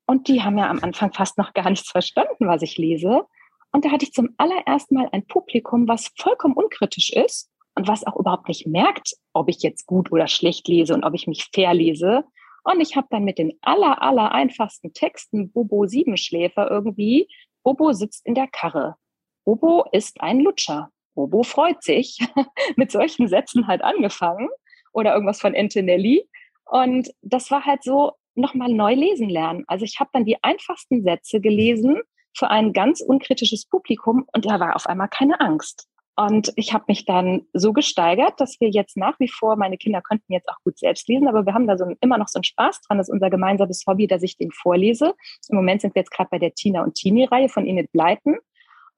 und die haben ja am Anfang fast noch gar nichts verstanden, was ich lese. Und da hatte ich zum allerersten Mal ein Publikum, was vollkommen unkritisch ist und was auch überhaupt nicht merkt, ob ich jetzt gut oder schlecht lese und ob ich mich fair lese. Und ich habe dann mit den aller, aller einfachsten Texten Bobo Siebenschläfer irgendwie, Bobo sitzt in der Karre. Bobo ist ein Lutscher. Bobo freut sich. mit solchen Sätzen halt angefangen. Oder irgendwas von Antonelli. Und das war halt so, nochmal neu lesen lernen. Also ich habe dann die einfachsten Sätze gelesen für ein ganz unkritisches Publikum und da war auf einmal keine Angst. Und ich habe mich dann so gesteigert, dass wir jetzt nach wie vor, meine Kinder könnten jetzt auch gut selbst lesen, aber wir haben da so immer noch so einen Spaß dran. Das ist unser gemeinsames Hobby, dass ich den vorlese. Im Moment sind wir jetzt gerade bei der Tina und Tini-Reihe von Enid Blyton.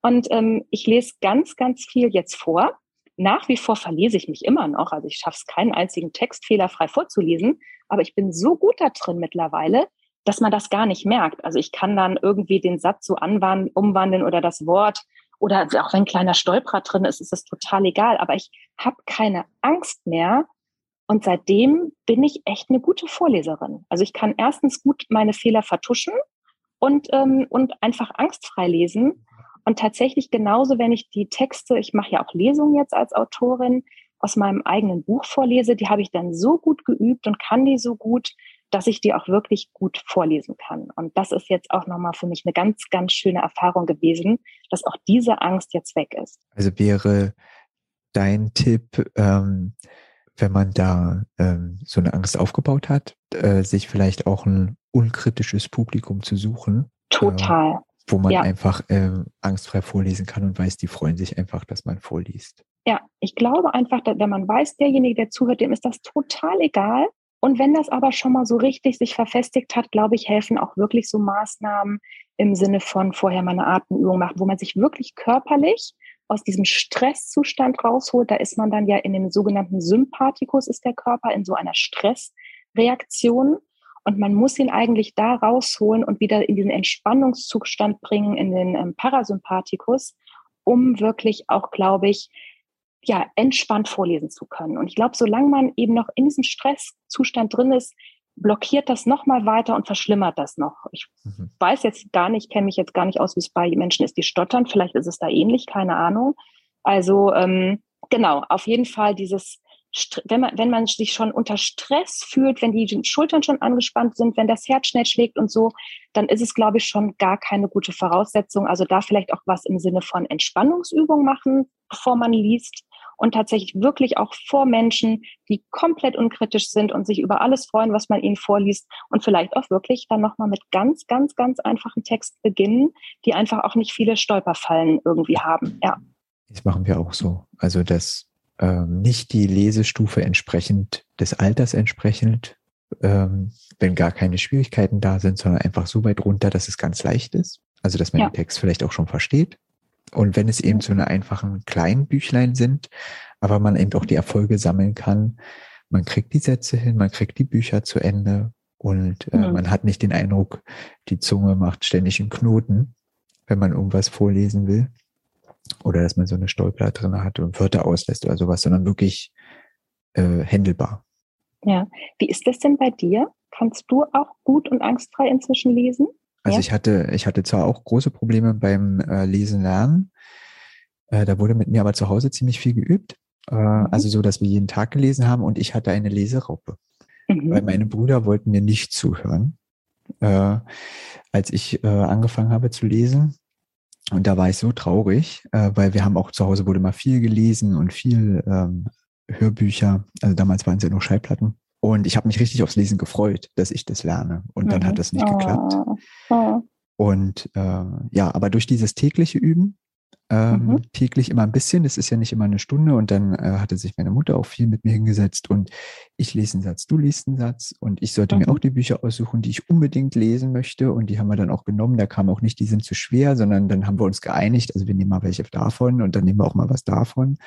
Und ähm, ich lese ganz, ganz viel jetzt vor. Nach wie vor verlese ich mich immer noch. Also ich schaffe es, keinen einzigen Text fehlerfrei vorzulesen. Aber ich bin so gut da drin mittlerweile, dass man das gar nicht merkt. Also ich kann dann irgendwie den Satz so anwandeln, umwandeln oder das Wort oder auch wenn ein kleiner Stolperer drin ist, ist es total egal. Aber ich habe keine Angst mehr. Und seitdem bin ich echt eine gute Vorleserin. Also ich kann erstens gut meine Fehler vertuschen und, ähm, und einfach angstfrei lesen. Und tatsächlich genauso, wenn ich die Texte, ich mache ja auch Lesungen jetzt als Autorin, aus meinem eigenen Buch vorlese, die habe ich dann so gut geübt und kann die so gut, dass ich die auch wirklich gut vorlesen kann. Und das ist jetzt auch nochmal für mich eine ganz, ganz schöne Erfahrung gewesen, dass auch diese Angst jetzt weg ist. Also wäre dein Tipp, ähm, wenn man da ähm, so eine Angst aufgebaut hat, äh, sich vielleicht auch ein unkritisches Publikum zu suchen. Total. Äh, wo man ja. einfach ähm, angstfrei vorlesen kann und weiß, die freuen sich einfach, dass man vorliest. Ja, ich glaube einfach, dass, wenn man weiß, derjenige, der zuhört, dem ist das total egal. Und wenn das aber schon mal so richtig sich verfestigt hat, glaube ich, helfen auch wirklich so Maßnahmen im Sinne von vorher mal eine Atemübung machen, wo man sich wirklich körperlich aus diesem Stresszustand rausholt. Da ist man dann ja in dem sogenannten Sympathikus, ist der Körper in so einer Stressreaktion. Und man muss ihn eigentlich da rausholen und wieder in diesen Entspannungszustand bringen, in den ähm, Parasympathikus, um wirklich auch, glaube ich, ja, entspannt vorlesen zu können. Und ich glaube, solange man eben noch in diesem Stresszustand drin ist, blockiert das nochmal weiter und verschlimmert das noch. Ich mhm. weiß jetzt gar nicht, kenne mich jetzt gar nicht aus, wie es bei Menschen ist, die stottern. Vielleicht ist es da ähnlich, keine Ahnung. Also ähm, genau, auf jeden Fall dieses wenn man, wenn man sich schon unter Stress fühlt, wenn die Schultern schon angespannt sind, wenn das Herz schnell schlägt und so, dann ist es, glaube ich, schon gar keine gute Voraussetzung. Also da vielleicht auch was im Sinne von Entspannungsübung machen, bevor man liest und tatsächlich wirklich auch vor Menschen, die komplett unkritisch sind und sich über alles freuen, was man ihnen vorliest und vielleicht auch wirklich dann nochmal mit ganz, ganz, ganz einfachen Text beginnen, die einfach auch nicht viele Stolperfallen irgendwie haben. Ja. Das machen wir auch so. Also das ähm, nicht die Lesestufe entsprechend des Alters entsprechend, ähm, wenn gar keine Schwierigkeiten da sind, sondern einfach so weit runter, dass es ganz leicht ist. Also dass man ja. den Text vielleicht auch schon versteht. Und wenn es eben so eine einfachen kleinen Büchlein sind, aber man eben auch die Erfolge sammeln kann, man kriegt die Sätze hin, man kriegt die Bücher zu Ende und äh, mhm. man hat nicht den Eindruck, die Zunge macht ständig einen Knoten, wenn man irgendwas vorlesen will oder dass man so eine Stolper drin hat und Wörter auslässt oder sowas, sondern wirklich äh, händelbar. Ja, wie ist das denn bei dir? Kannst du auch gut und angstfrei inzwischen lesen? Also ja? ich hatte, ich hatte zwar auch große Probleme beim äh, Lesen lernen. Äh, da wurde mit mir aber zu Hause ziemlich viel geübt. Äh, mhm. Also so, dass wir jeden Tag gelesen haben und ich hatte eine Leseraupe. Mhm. Weil meine Brüder wollten mir nicht zuhören. Äh, als ich äh, angefangen habe zu lesen, und da war ich so traurig, äh, weil wir haben auch zu Hause wurde mal viel gelesen und viel ähm, Hörbücher. Also damals waren es ja noch Schallplatten. Und ich habe mich richtig aufs Lesen gefreut, dass ich das lerne. Und mhm. dann hat mhm. das nicht oh. geklappt. Oh. Und äh, ja, aber durch dieses tägliche Üben ähm, mhm. täglich immer ein bisschen. Das ist ja nicht immer eine Stunde. Und dann äh, hatte sich meine Mutter auch viel mit mir hingesetzt und ich lese einen Satz, du liest einen Satz. Und ich sollte mhm. mir auch die Bücher aussuchen, die ich unbedingt lesen möchte. Und die haben wir dann auch genommen. Da kam auch nicht, die sind zu schwer, sondern dann haben wir uns geeinigt. Also wir nehmen mal welche davon und dann nehmen wir auch mal was davon.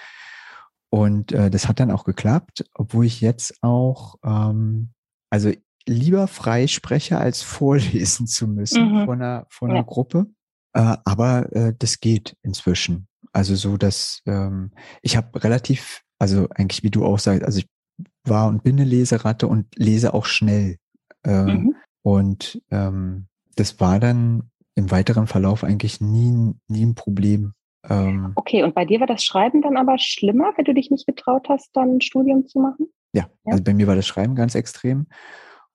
Und äh, das hat dann auch geklappt, obwohl ich jetzt auch, ähm, also lieber frei spreche, als vorlesen zu müssen mhm. von einer, von einer ja. Gruppe. Äh, aber äh, das geht inzwischen. Also so, dass ähm, ich habe relativ, also eigentlich wie du auch sagst, also ich war und bin eine Leseratte und lese auch schnell. Äh, mhm. Und ähm, das war dann im weiteren Verlauf eigentlich nie, nie ein Problem. Ähm, okay, und bei dir war das Schreiben dann aber schlimmer, wenn du dich nicht getraut hast, dann ein Studium zu machen? Ja, ja? also bei mir war das Schreiben ganz extrem.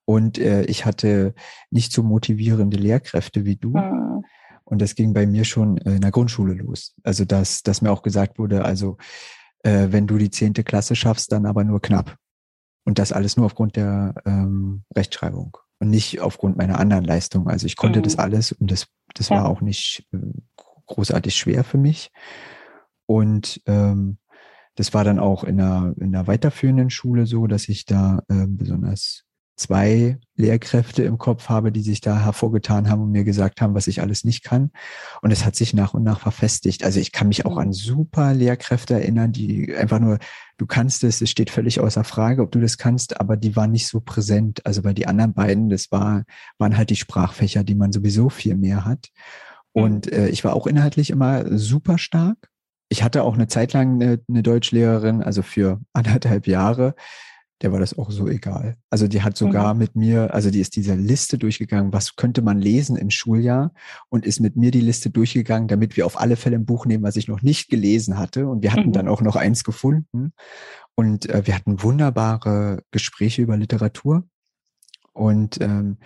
Und äh, ich hatte nicht so motivierende Lehrkräfte wie du. Mhm. Und das ging bei mir schon in der Grundschule los. Also dass, dass mir auch gesagt wurde, also äh, wenn du die zehnte Klasse schaffst, dann aber nur knapp. Und das alles nur aufgrund der ähm, Rechtschreibung und nicht aufgrund meiner anderen Leistung. Also ich konnte mhm. das alles und das, das ja. war auch nicht äh, großartig schwer für mich. Und ähm, das war dann auch in einer, in einer weiterführenden Schule so, dass ich da äh, besonders zwei Lehrkräfte im Kopf habe, die sich da hervorgetan haben und mir gesagt haben, was ich alles nicht kann. Und es hat sich nach und nach verfestigt. Also ich kann mich auch mhm. an super Lehrkräfte erinnern, die einfach nur, du kannst es, es steht völlig außer Frage, ob du das kannst, aber die waren nicht so präsent. Also bei die anderen beiden, das war, waren halt die Sprachfächer, die man sowieso viel mehr hat. Mhm. Und äh, ich war auch inhaltlich immer super stark. Ich hatte auch eine Zeit lang eine, eine Deutschlehrerin, also für anderthalb Jahre, der war das auch so egal. Also die hat sogar mhm. mit mir, also die ist diese Liste durchgegangen, was könnte man lesen im Schuljahr und ist mit mir die Liste durchgegangen, damit wir auf alle Fälle ein Buch nehmen, was ich noch nicht gelesen hatte. Und wir hatten mhm. dann auch noch eins gefunden. Und äh, wir hatten wunderbare Gespräche über Literatur. Und ähm,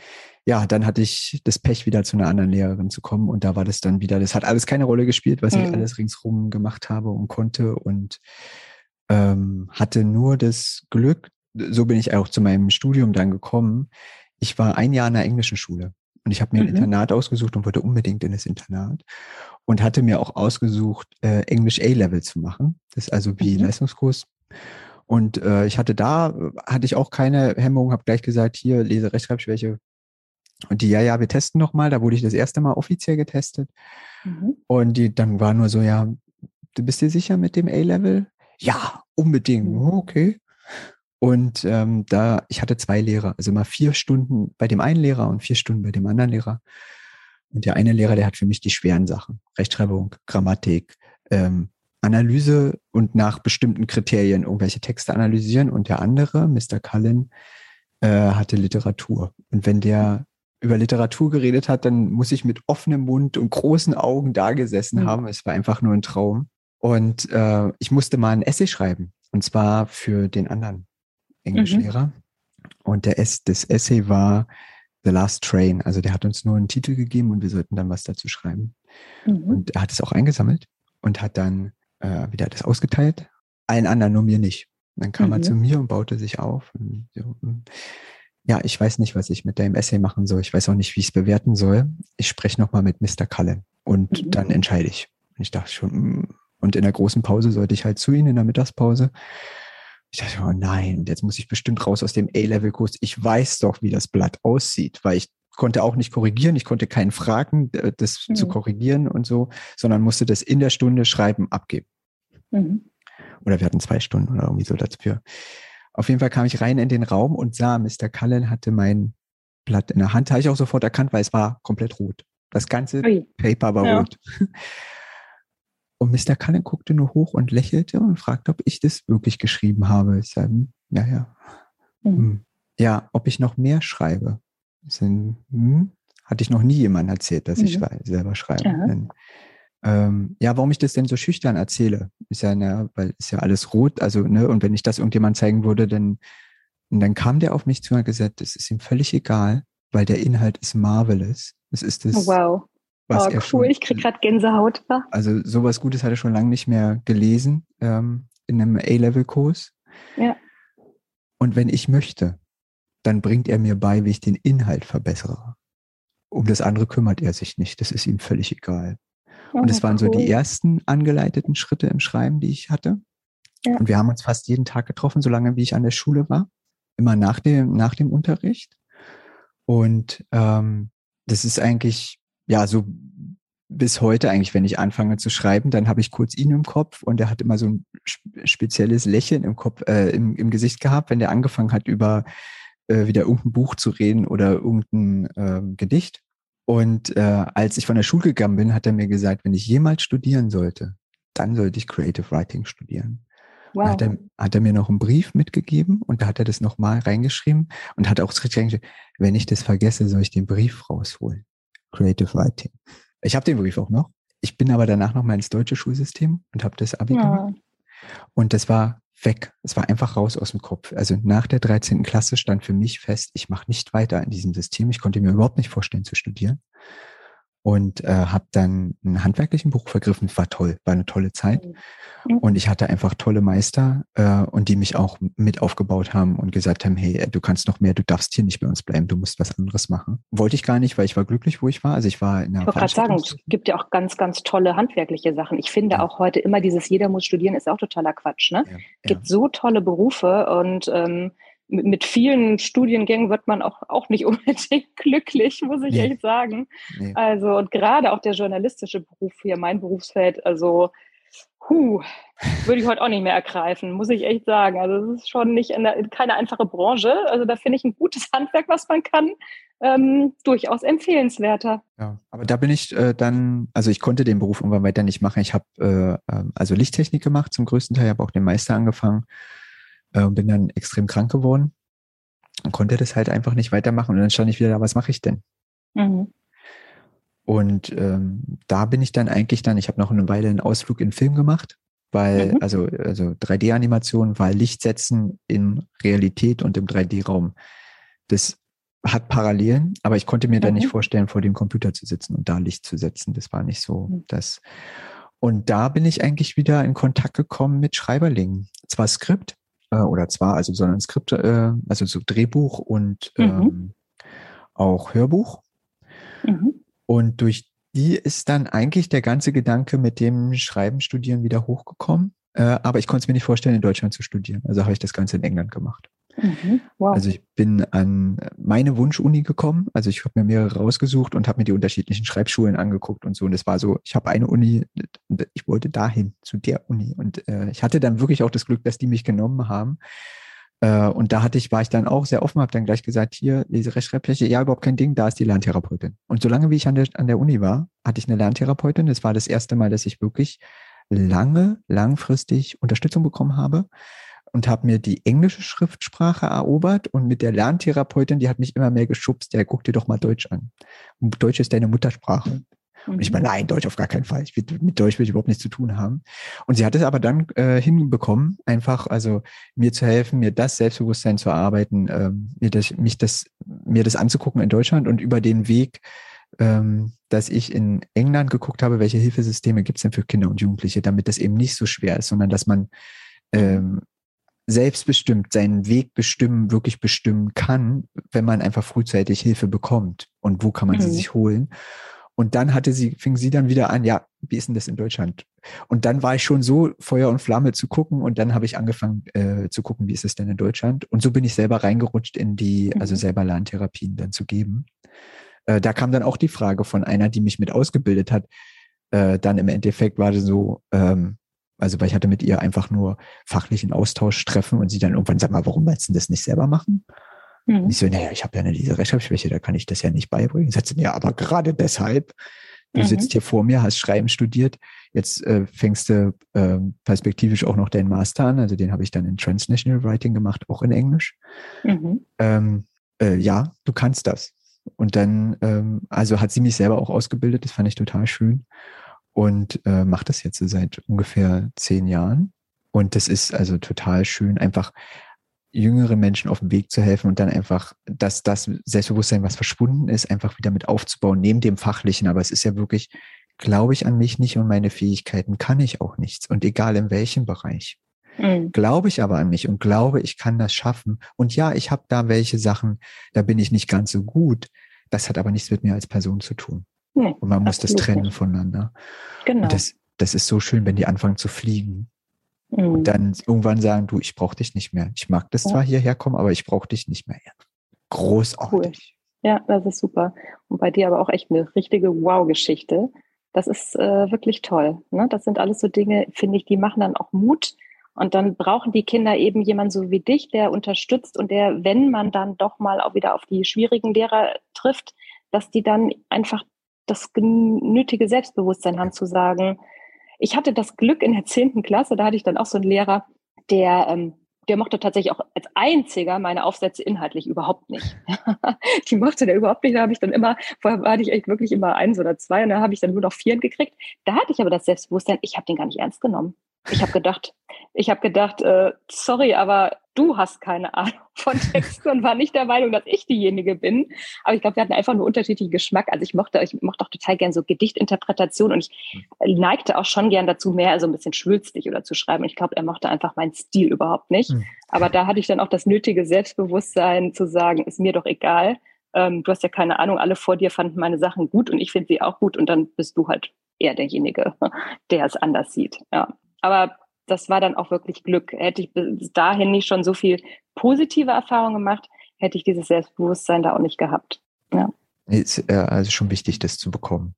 ja, dann hatte ich das Pech, wieder zu einer anderen Lehrerin zu kommen. Und da war das dann wieder, das hat alles keine Rolle gespielt, was mhm. ich alles ringsrum gemacht habe und konnte. Und ähm, hatte nur das Glück, so bin ich auch zu meinem Studium dann gekommen. Ich war ein Jahr in der englischen Schule und ich habe mir mhm. ein Internat ausgesucht und wollte unbedingt in das Internat und hatte mir auch ausgesucht, äh, Englisch A-Level zu machen. Das ist also wie mhm. Leistungskurs. Und äh, ich hatte da, hatte ich auch keine Hemmung, habe gleich gesagt, hier, Lese, Rechtschreibschwäche. Und die, ja, ja, wir testen nochmal. Da wurde ich das erste Mal offiziell getestet. Mhm. Und die dann war nur so, ja, du bist dir sicher mit dem A-Level? Ja, unbedingt. Mhm. Okay. Und ähm, da, ich hatte zwei Lehrer, also immer vier Stunden bei dem einen Lehrer und vier Stunden bei dem anderen Lehrer. Und der eine Lehrer, der hat für mich die schweren Sachen. Rechtschreibung, Grammatik, ähm, Analyse und nach bestimmten Kriterien irgendwelche Texte analysieren. Und der andere, Mr. Cullen, äh, hatte Literatur. Und wenn der über Literatur geredet hat, dann muss ich mit offenem Mund und großen Augen da gesessen mhm. haben. Es war einfach nur ein Traum. Und äh, ich musste mal ein Essay schreiben Und zwar für den anderen Englischlehrer. Mhm. Und der es, das Essay war The Last Train. Also der hat uns nur einen Titel gegeben und wir sollten dann was dazu schreiben. Mhm. Und er hat es auch eingesammelt und hat dann äh, wieder das ausgeteilt. Allen anderen, nur mir nicht. Und dann kam mhm. er zu mir und baute sich auf. So, hm. Ja, ich weiß nicht, was ich mit dem Essay machen soll. Ich weiß auch nicht, wie ich es bewerten soll. Ich spreche nochmal mit Mr. Cullen und mhm. dann entscheide ich. Und ich dachte schon, hm. und in der großen Pause sollte ich halt zu ihnen in der Mittagspause. Ich dachte, oh nein, jetzt muss ich bestimmt raus aus dem A-Level-Kurs. Ich weiß doch, wie das Blatt aussieht, weil ich konnte auch nicht korrigieren. Ich konnte keinen fragen, das mhm. zu korrigieren und so, sondern musste das in der Stunde schreiben, abgeben. Mhm. Oder wir hatten zwei Stunden oder irgendwie so dafür. Auf jeden Fall kam ich rein in den Raum und sah, Mr. Cullen hatte mein Blatt in der Hand. Habe ich auch sofort erkannt, weil es war komplett rot. Das ganze Ui. Paper war ja. rot. Und Mr. Cullen guckte nur hoch und lächelte und fragte, ob ich das wirklich geschrieben habe. Ich sage, hm, ja, ja. Mhm. Hm. Ja, ob ich noch mehr schreibe. Sind, hm, hatte ich noch nie jemandem erzählt, dass mhm. ich selber schreibe. Ja. Ähm, ja, warum ich das denn so schüchtern erzähle, ist ja, ne, weil ist ja alles rot, also, ne, und wenn ich das irgendjemand zeigen würde, dann, und dann kam der auf mich zu und hat gesagt, das ist ihm völlig egal, weil der Inhalt ist marvelous. Es ist das, oh, wow. Was oh, cool, schon, ich krieg gerade Gänsehaut. Also sowas Gutes hat er schon lange nicht mehr gelesen ähm, in einem A-Level-Kurs. Ja. Und wenn ich möchte, dann bringt er mir bei, wie ich den Inhalt verbessere. Um das andere kümmert er sich nicht. Das ist ihm völlig egal. Und das waren so die ersten angeleiteten Schritte im Schreiben, die ich hatte. Ja. Und wir haben uns fast jeden Tag getroffen, solange wie ich an der Schule war. Immer nach dem, nach dem Unterricht. Und ähm, das ist eigentlich ja, so bis heute eigentlich, wenn ich anfange zu schreiben, dann habe ich kurz ihn im Kopf und er hat immer so ein spezielles Lächeln im Kopf, äh, im, im Gesicht gehabt, wenn der angefangen hat, über äh, wieder irgendein Buch zu reden oder irgendein äh, Gedicht. Und äh, als ich von der Schule gegangen bin, hat er mir gesagt, wenn ich jemals studieren sollte, dann sollte ich Creative Writing studieren. Wow. Hat er, hat er mir noch einen Brief mitgegeben und da hat er das nochmal reingeschrieben und hat auch reingeschrieben, wenn ich das vergesse, soll ich den Brief rausholen. Creative Writing. Ich habe den Brief auch noch. Ich bin aber danach noch mal ins deutsche Schulsystem und habe das Abi ja. gemacht. Und das war weg. Es war einfach raus aus dem Kopf. Also nach der 13. Klasse stand für mich fest, ich mache nicht weiter in diesem System. Ich konnte mir überhaupt nicht vorstellen zu studieren und äh, habe dann einen handwerklichen Beruf vergriffen. War toll, war eine tolle Zeit. Und ich hatte einfach tolle Meister äh, und die mich auch mit aufgebaut haben und gesagt haben, hey, du kannst noch mehr, du darfst hier nicht bei uns bleiben, du musst was anderes machen. Wollte ich gar nicht, weil ich war glücklich, wo ich war. Also ich war in der Ich wollte gerade sagen, es gibt ja auch ganz, ganz tolle handwerkliche Sachen. Ich finde ja. auch heute immer dieses jeder muss studieren, ist auch totaler Quatsch. Ne? Ja, es gibt so tolle Berufe und ähm, mit, vielen Studiengängen wird man auch, auch nicht unbedingt glücklich, muss ich nee. echt sagen. Nee. Also, und gerade auch der journalistische Beruf hier, mein Berufsfeld, also, huh, würde ich heute auch nicht mehr ergreifen, muss ich echt sagen. Also, es ist schon nicht eine, keine einfache Branche. Also, da finde ich ein gutes Handwerk, was man kann, ähm, durchaus empfehlenswerter. Ja, aber da bin ich äh, dann, also ich konnte den Beruf irgendwann weiter nicht machen. Ich habe äh, ähm, also Lichttechnik gemacht zum größten Teil, habe auch den Meister angefangen äh, bin dann extrem krank geworden und konnte das halt einfach nicht weitermachen. Und dann stand ich wieder da, was mache ich denn? Mhm. Und ähm, da bin ich dann eigentlich dann, ich habe noch eine Weile einen Ausflug in Film gemacht, weil, mhm. also, also 3D-Animation, weil Licht setzen in Realität und im 3D-Raum, das hat Parallelen, aber ich konnte mir mhm. dann nicht vorstellen, vor dem Computer zu sitzen und da Licht zu setzen. Das war nicht so mhm. das. Und da bin ich eigentlich wieder in Kontakt gekommen mit Schreiberlingen. Zwar Skript, äh, oder zwar, also sondern Skript, äh, also so Drehbuch und mhm. ähm, auch Hörbuch. Mhm. Und durch die ist dann eigentlich der ganze Gedanke mit dem Schreiben, Studieren wieder hochgekommen. Äh, aber ich konnte es mir nicht vorstellen, in Deutschland zu studieren. Also habe ich das Ganze in England gemacht. Mhm. Wow. Also ich bin an meine Wunschuni gekommen. Also ich habe mir mehrere rausgesucht und habe mir die unterschiedlichen Schreibschulen angeguckt und so. Und es war so, ich habe eine Uni, ich wollte dahin, zu der Uni. Und äh, ich hatte dann wirklich auch das Glück, dass die mich genommen haben. Äh, und da hatte ich, war ich dann auch sehr offen, habe dann gleich gesagt, hier, Lese Rechtschreibfläche, ja, überhaupt kein Ding, da ist die Lerntherapeutin. Und solange wie ich an der, an der Uni war, hatte ich eine Lerntherapeutin. Das war das erste Mal, dass ich wirklich lange, langfristig Unterstützung bekommen habe und habe mir die englische Schriftsprache erobert und mit der Lerntherapeutin, die hat mich immer mehr geschubst, ja, guck dir doch mal Deutsch an. Deutsch ist deine Muttersprache. Und ich meine, nein, Deutsch auf gar keinen Fall. Ich will, mit Deutsch will ich überhaupt nichts zu tun haben. Und sie hat es aber dann äh, hinbekommen, einfach also mir zu helfen, mir das Selbstbewusstsein zu erarbeiten, ähm, mir das, mich das, mir das anzugucken in Deutschland und über den Weg, ähm, dass ich in England geguckt habe, welche Hilfesysteme gibt es denn für Kinder und Jugendliche, damit das eben nicht so schwer ist, sondern dass man ähm, selbstbestimmt seinen Weg bestimmen, wirklich bestimmen kann, wenn man einfach frühzeitig Hilfe bekommt. Und wo kann man mhm. sie sich holen? Und dann hatte sie, fing sie dann wieder an, ja, wie ist denn das in Deutschland? Und dann war ich schon so Feuer und Flamme zu gucken und dann habe ich angefangen äh, zu gucken, wie ist es denn in Deutschland? Und so bin ich selber reingerutscht in die, also mhm. also selber Lerntherapien dann zu geben. Äh, da kam dann auch die Frage von einer, die mich mit ausgebildet hat. Äh, dann im Endeffekt war das so, ähm, also weil ich hatte mit ihr einfach nur fachlichen Austausch treffen und sie dann irgendwann sagt mal, warum willst du das nicht selber machen? Mhm. Und ich so, naja, ich habe ja eine diese Rechtschreibschwäche, da kann ich das ja nicht beibringen. Sagt sie, ja, aber gerade deshalb, du mhm. sitzt hier vor mir, hast Schreiben studiert, jetzt äh, fängst du äh, perspektivisch auch noch deinen Master an, also den habe ich dann in Transnational Writing gemacht, auch in Englisch. Mhm. Ähm, äh, ja, du kannst das. Und dann, ähm, also hat sie mich selber auch ausgebildet, das fand ich total schön und äh, macht das jetzt seit ungefähr zehn Jahren. Und das ist also total schön, einfach jüngeren Menschen auf dem Weg zu helfen und dann einfach, dass das Selbstbewusstsein, was verschwunden ist, einfach wieder mit aufzubauen, neben dem Fachlichen. Aber es ist ja wirklich, glaube ich an mich nicht und meine Fähigkeiten kann ich auch nichts. Und egal in welchem Bereich. Mhm. Glaube ich aber an mich und glaube, ich kann das schaffen. Und ja, ich habe da welche Sachen, da bin ich nicht ganz so gut. Das hat aber nichts mit mir als Person zu tun. Nee, und man muss das trennen nicht. voneinander. Genau. Und das, das ist so schön, wenn die anfangen zu fliegen. Mhm. Und dann irgendwann sagen, du, ich brauche dich nicht mehr. Ich mag das ja. zwar hierher kommen, aber ich brauche dich nicht mehr. Großartig. Cool. Ja, das ist super. Und bei dir aber auch echt eine richtige Wow-Geschichte. Das ist äh, wirklich toll. Ne? Das sind alles so Dinge, finde ich, die machen dann auch Mut. Und dann brauchen die Kinder eben jemanden so wie dich, der unterstützt und der, wenn man dann doch mal auch wieder auf die schwierigen Lehrer trifft, dass die dann einfach das nötige Selbstbewusstsein haben zu sagen, ich hatte das Glück in der zehnten Klasse, da hatte ich dann auch so einen Lehrer, der, ähm, der mochte tatsächlich auch als einziger meine Aufsätze inhaltlich überhaupt nicht. die mochte der überhaupt nicht. Da habe ich dann immer, vorher hatte ich echt wirklich immer eins oder zwei und da habe ich dann nur noch vier gekriegt. Da hatte ich aber das Selbstbewusstsein, ich habe den gar nicht ernst genommen. Ich habe gedacht, ich habe gedacht, äh, sorry, aber du hast keine Ahnung von Texten und war nicht der Meinung, dass ich diejenige bin. Aber ich glaube, wir hatten einfach nur unterschiedlichen Geschmack. Also ich mochte, ich mochte auch total gern so Gedichtinterpretation und ich neigte auch schon gern dazu, mehr so ein bisschen schwülstig oder zu schreiben. Ich glaube, er mochte einfach meinen Stil überhaupt nicht. Mhm. Aber da hatte ich dann auch das nötige Selbstbewusstsein zu sagen, ist mir doch egal. Ähm, du hast ja keine Ahnung, alle vor dir fanden meine Sachen gut und ich finde sie auch gut und dann bist du halt eher derjenige, der es anders sieht. Ja. Aber das war dann auch wirklich Glück. Hätte ich bis dahin nicht schon so viel positive Erfahrungen gemacht, hätte ich dieses Selbstbewusstsein da auch nicht gehabt. Ja. Ist äh, also schon wichtig, das zu bekommen.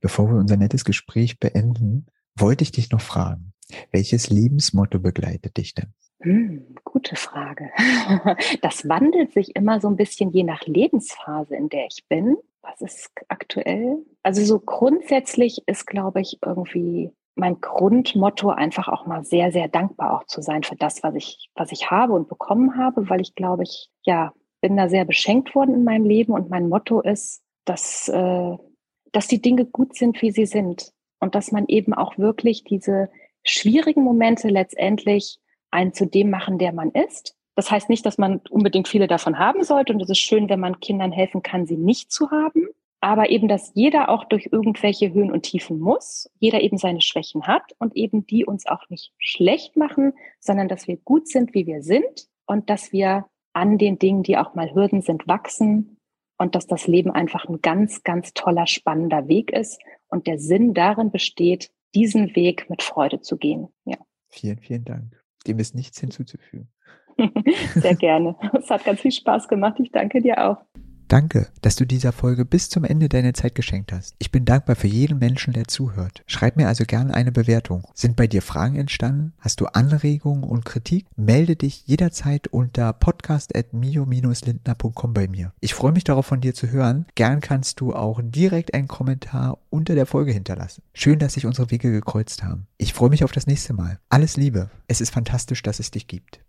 Bevor wir unser nettes Gespräch beenden, wollte ich dich noch fragen, welches Lebensmotto begleitet dich denn? Hm, gute Frage. Das wandelt sich immer so ein bisschen je nach Lebensphase, in der ich bin. Was ist aktuell? Also so grundsätzlich ist, glaube ich, irgendwie mein Grundmotto einfach auch mal sehr, sehr dankbar auch zu sein für das, was ich, was ich habe und bekommen habe, weil ich glaube, ich, ja, bin da sehr beschenkt worden in meinem Leben und mein Motto ist, dass, äh, dass die Dinge gut sind, wie sie sind und dass man eben auch wirklich diese schwierigen Momente letztendlich einen zu dem machen, der man ist. Das heißt nicht, dass man unbedingt viele davon haben sollte und es ist schön, wenn man Kindern helfen kann, sie nicht zu haben aber eben, dass jeder auch durch irgendwelche Höhen und Tiefen muss, jeder eben seine Schwächen hat und eben die uns auch nicht schlecht machen, sondern dass wir gut sind, wie wir sind und dass wir an den Dingen, die auch mal Hürden sind, wachsen und dass das Leben einfach ein ganz, ganz toller, spannender Weg ist und der Sinn darin besteht, diesen Weg mit Freude zu gehen. Ja. Vielen, vielen Dank. Dem ist nichts hinzuzufügen. Sehr gerne. Es hat ganz viel Spaß gemacht. Ich danke dir auch. Danke, dass du dieser Folge bis zum Ende deine Zeit geschenkt hast. Ich bin dankbar für jeden Menschen, der zuhört. Schreib mir also gerne eine Bewertung. Sind bei dir Fragen entstanden? Hast du Anregungen und Kritik? Melde dich jederzeit unter podcast.mio-lindner.com bei mir. Ich freue mich darauf, von dir zu hören. Gern kannst du auch direkt einen Kommentar unter der Folge hinterlassen. Schön, dass sich unsere Wege gekreuzt haben. Ich freue mich auf das nächste Mal. Alles Liebe. Es ist fantastisch, dass es dich gibt.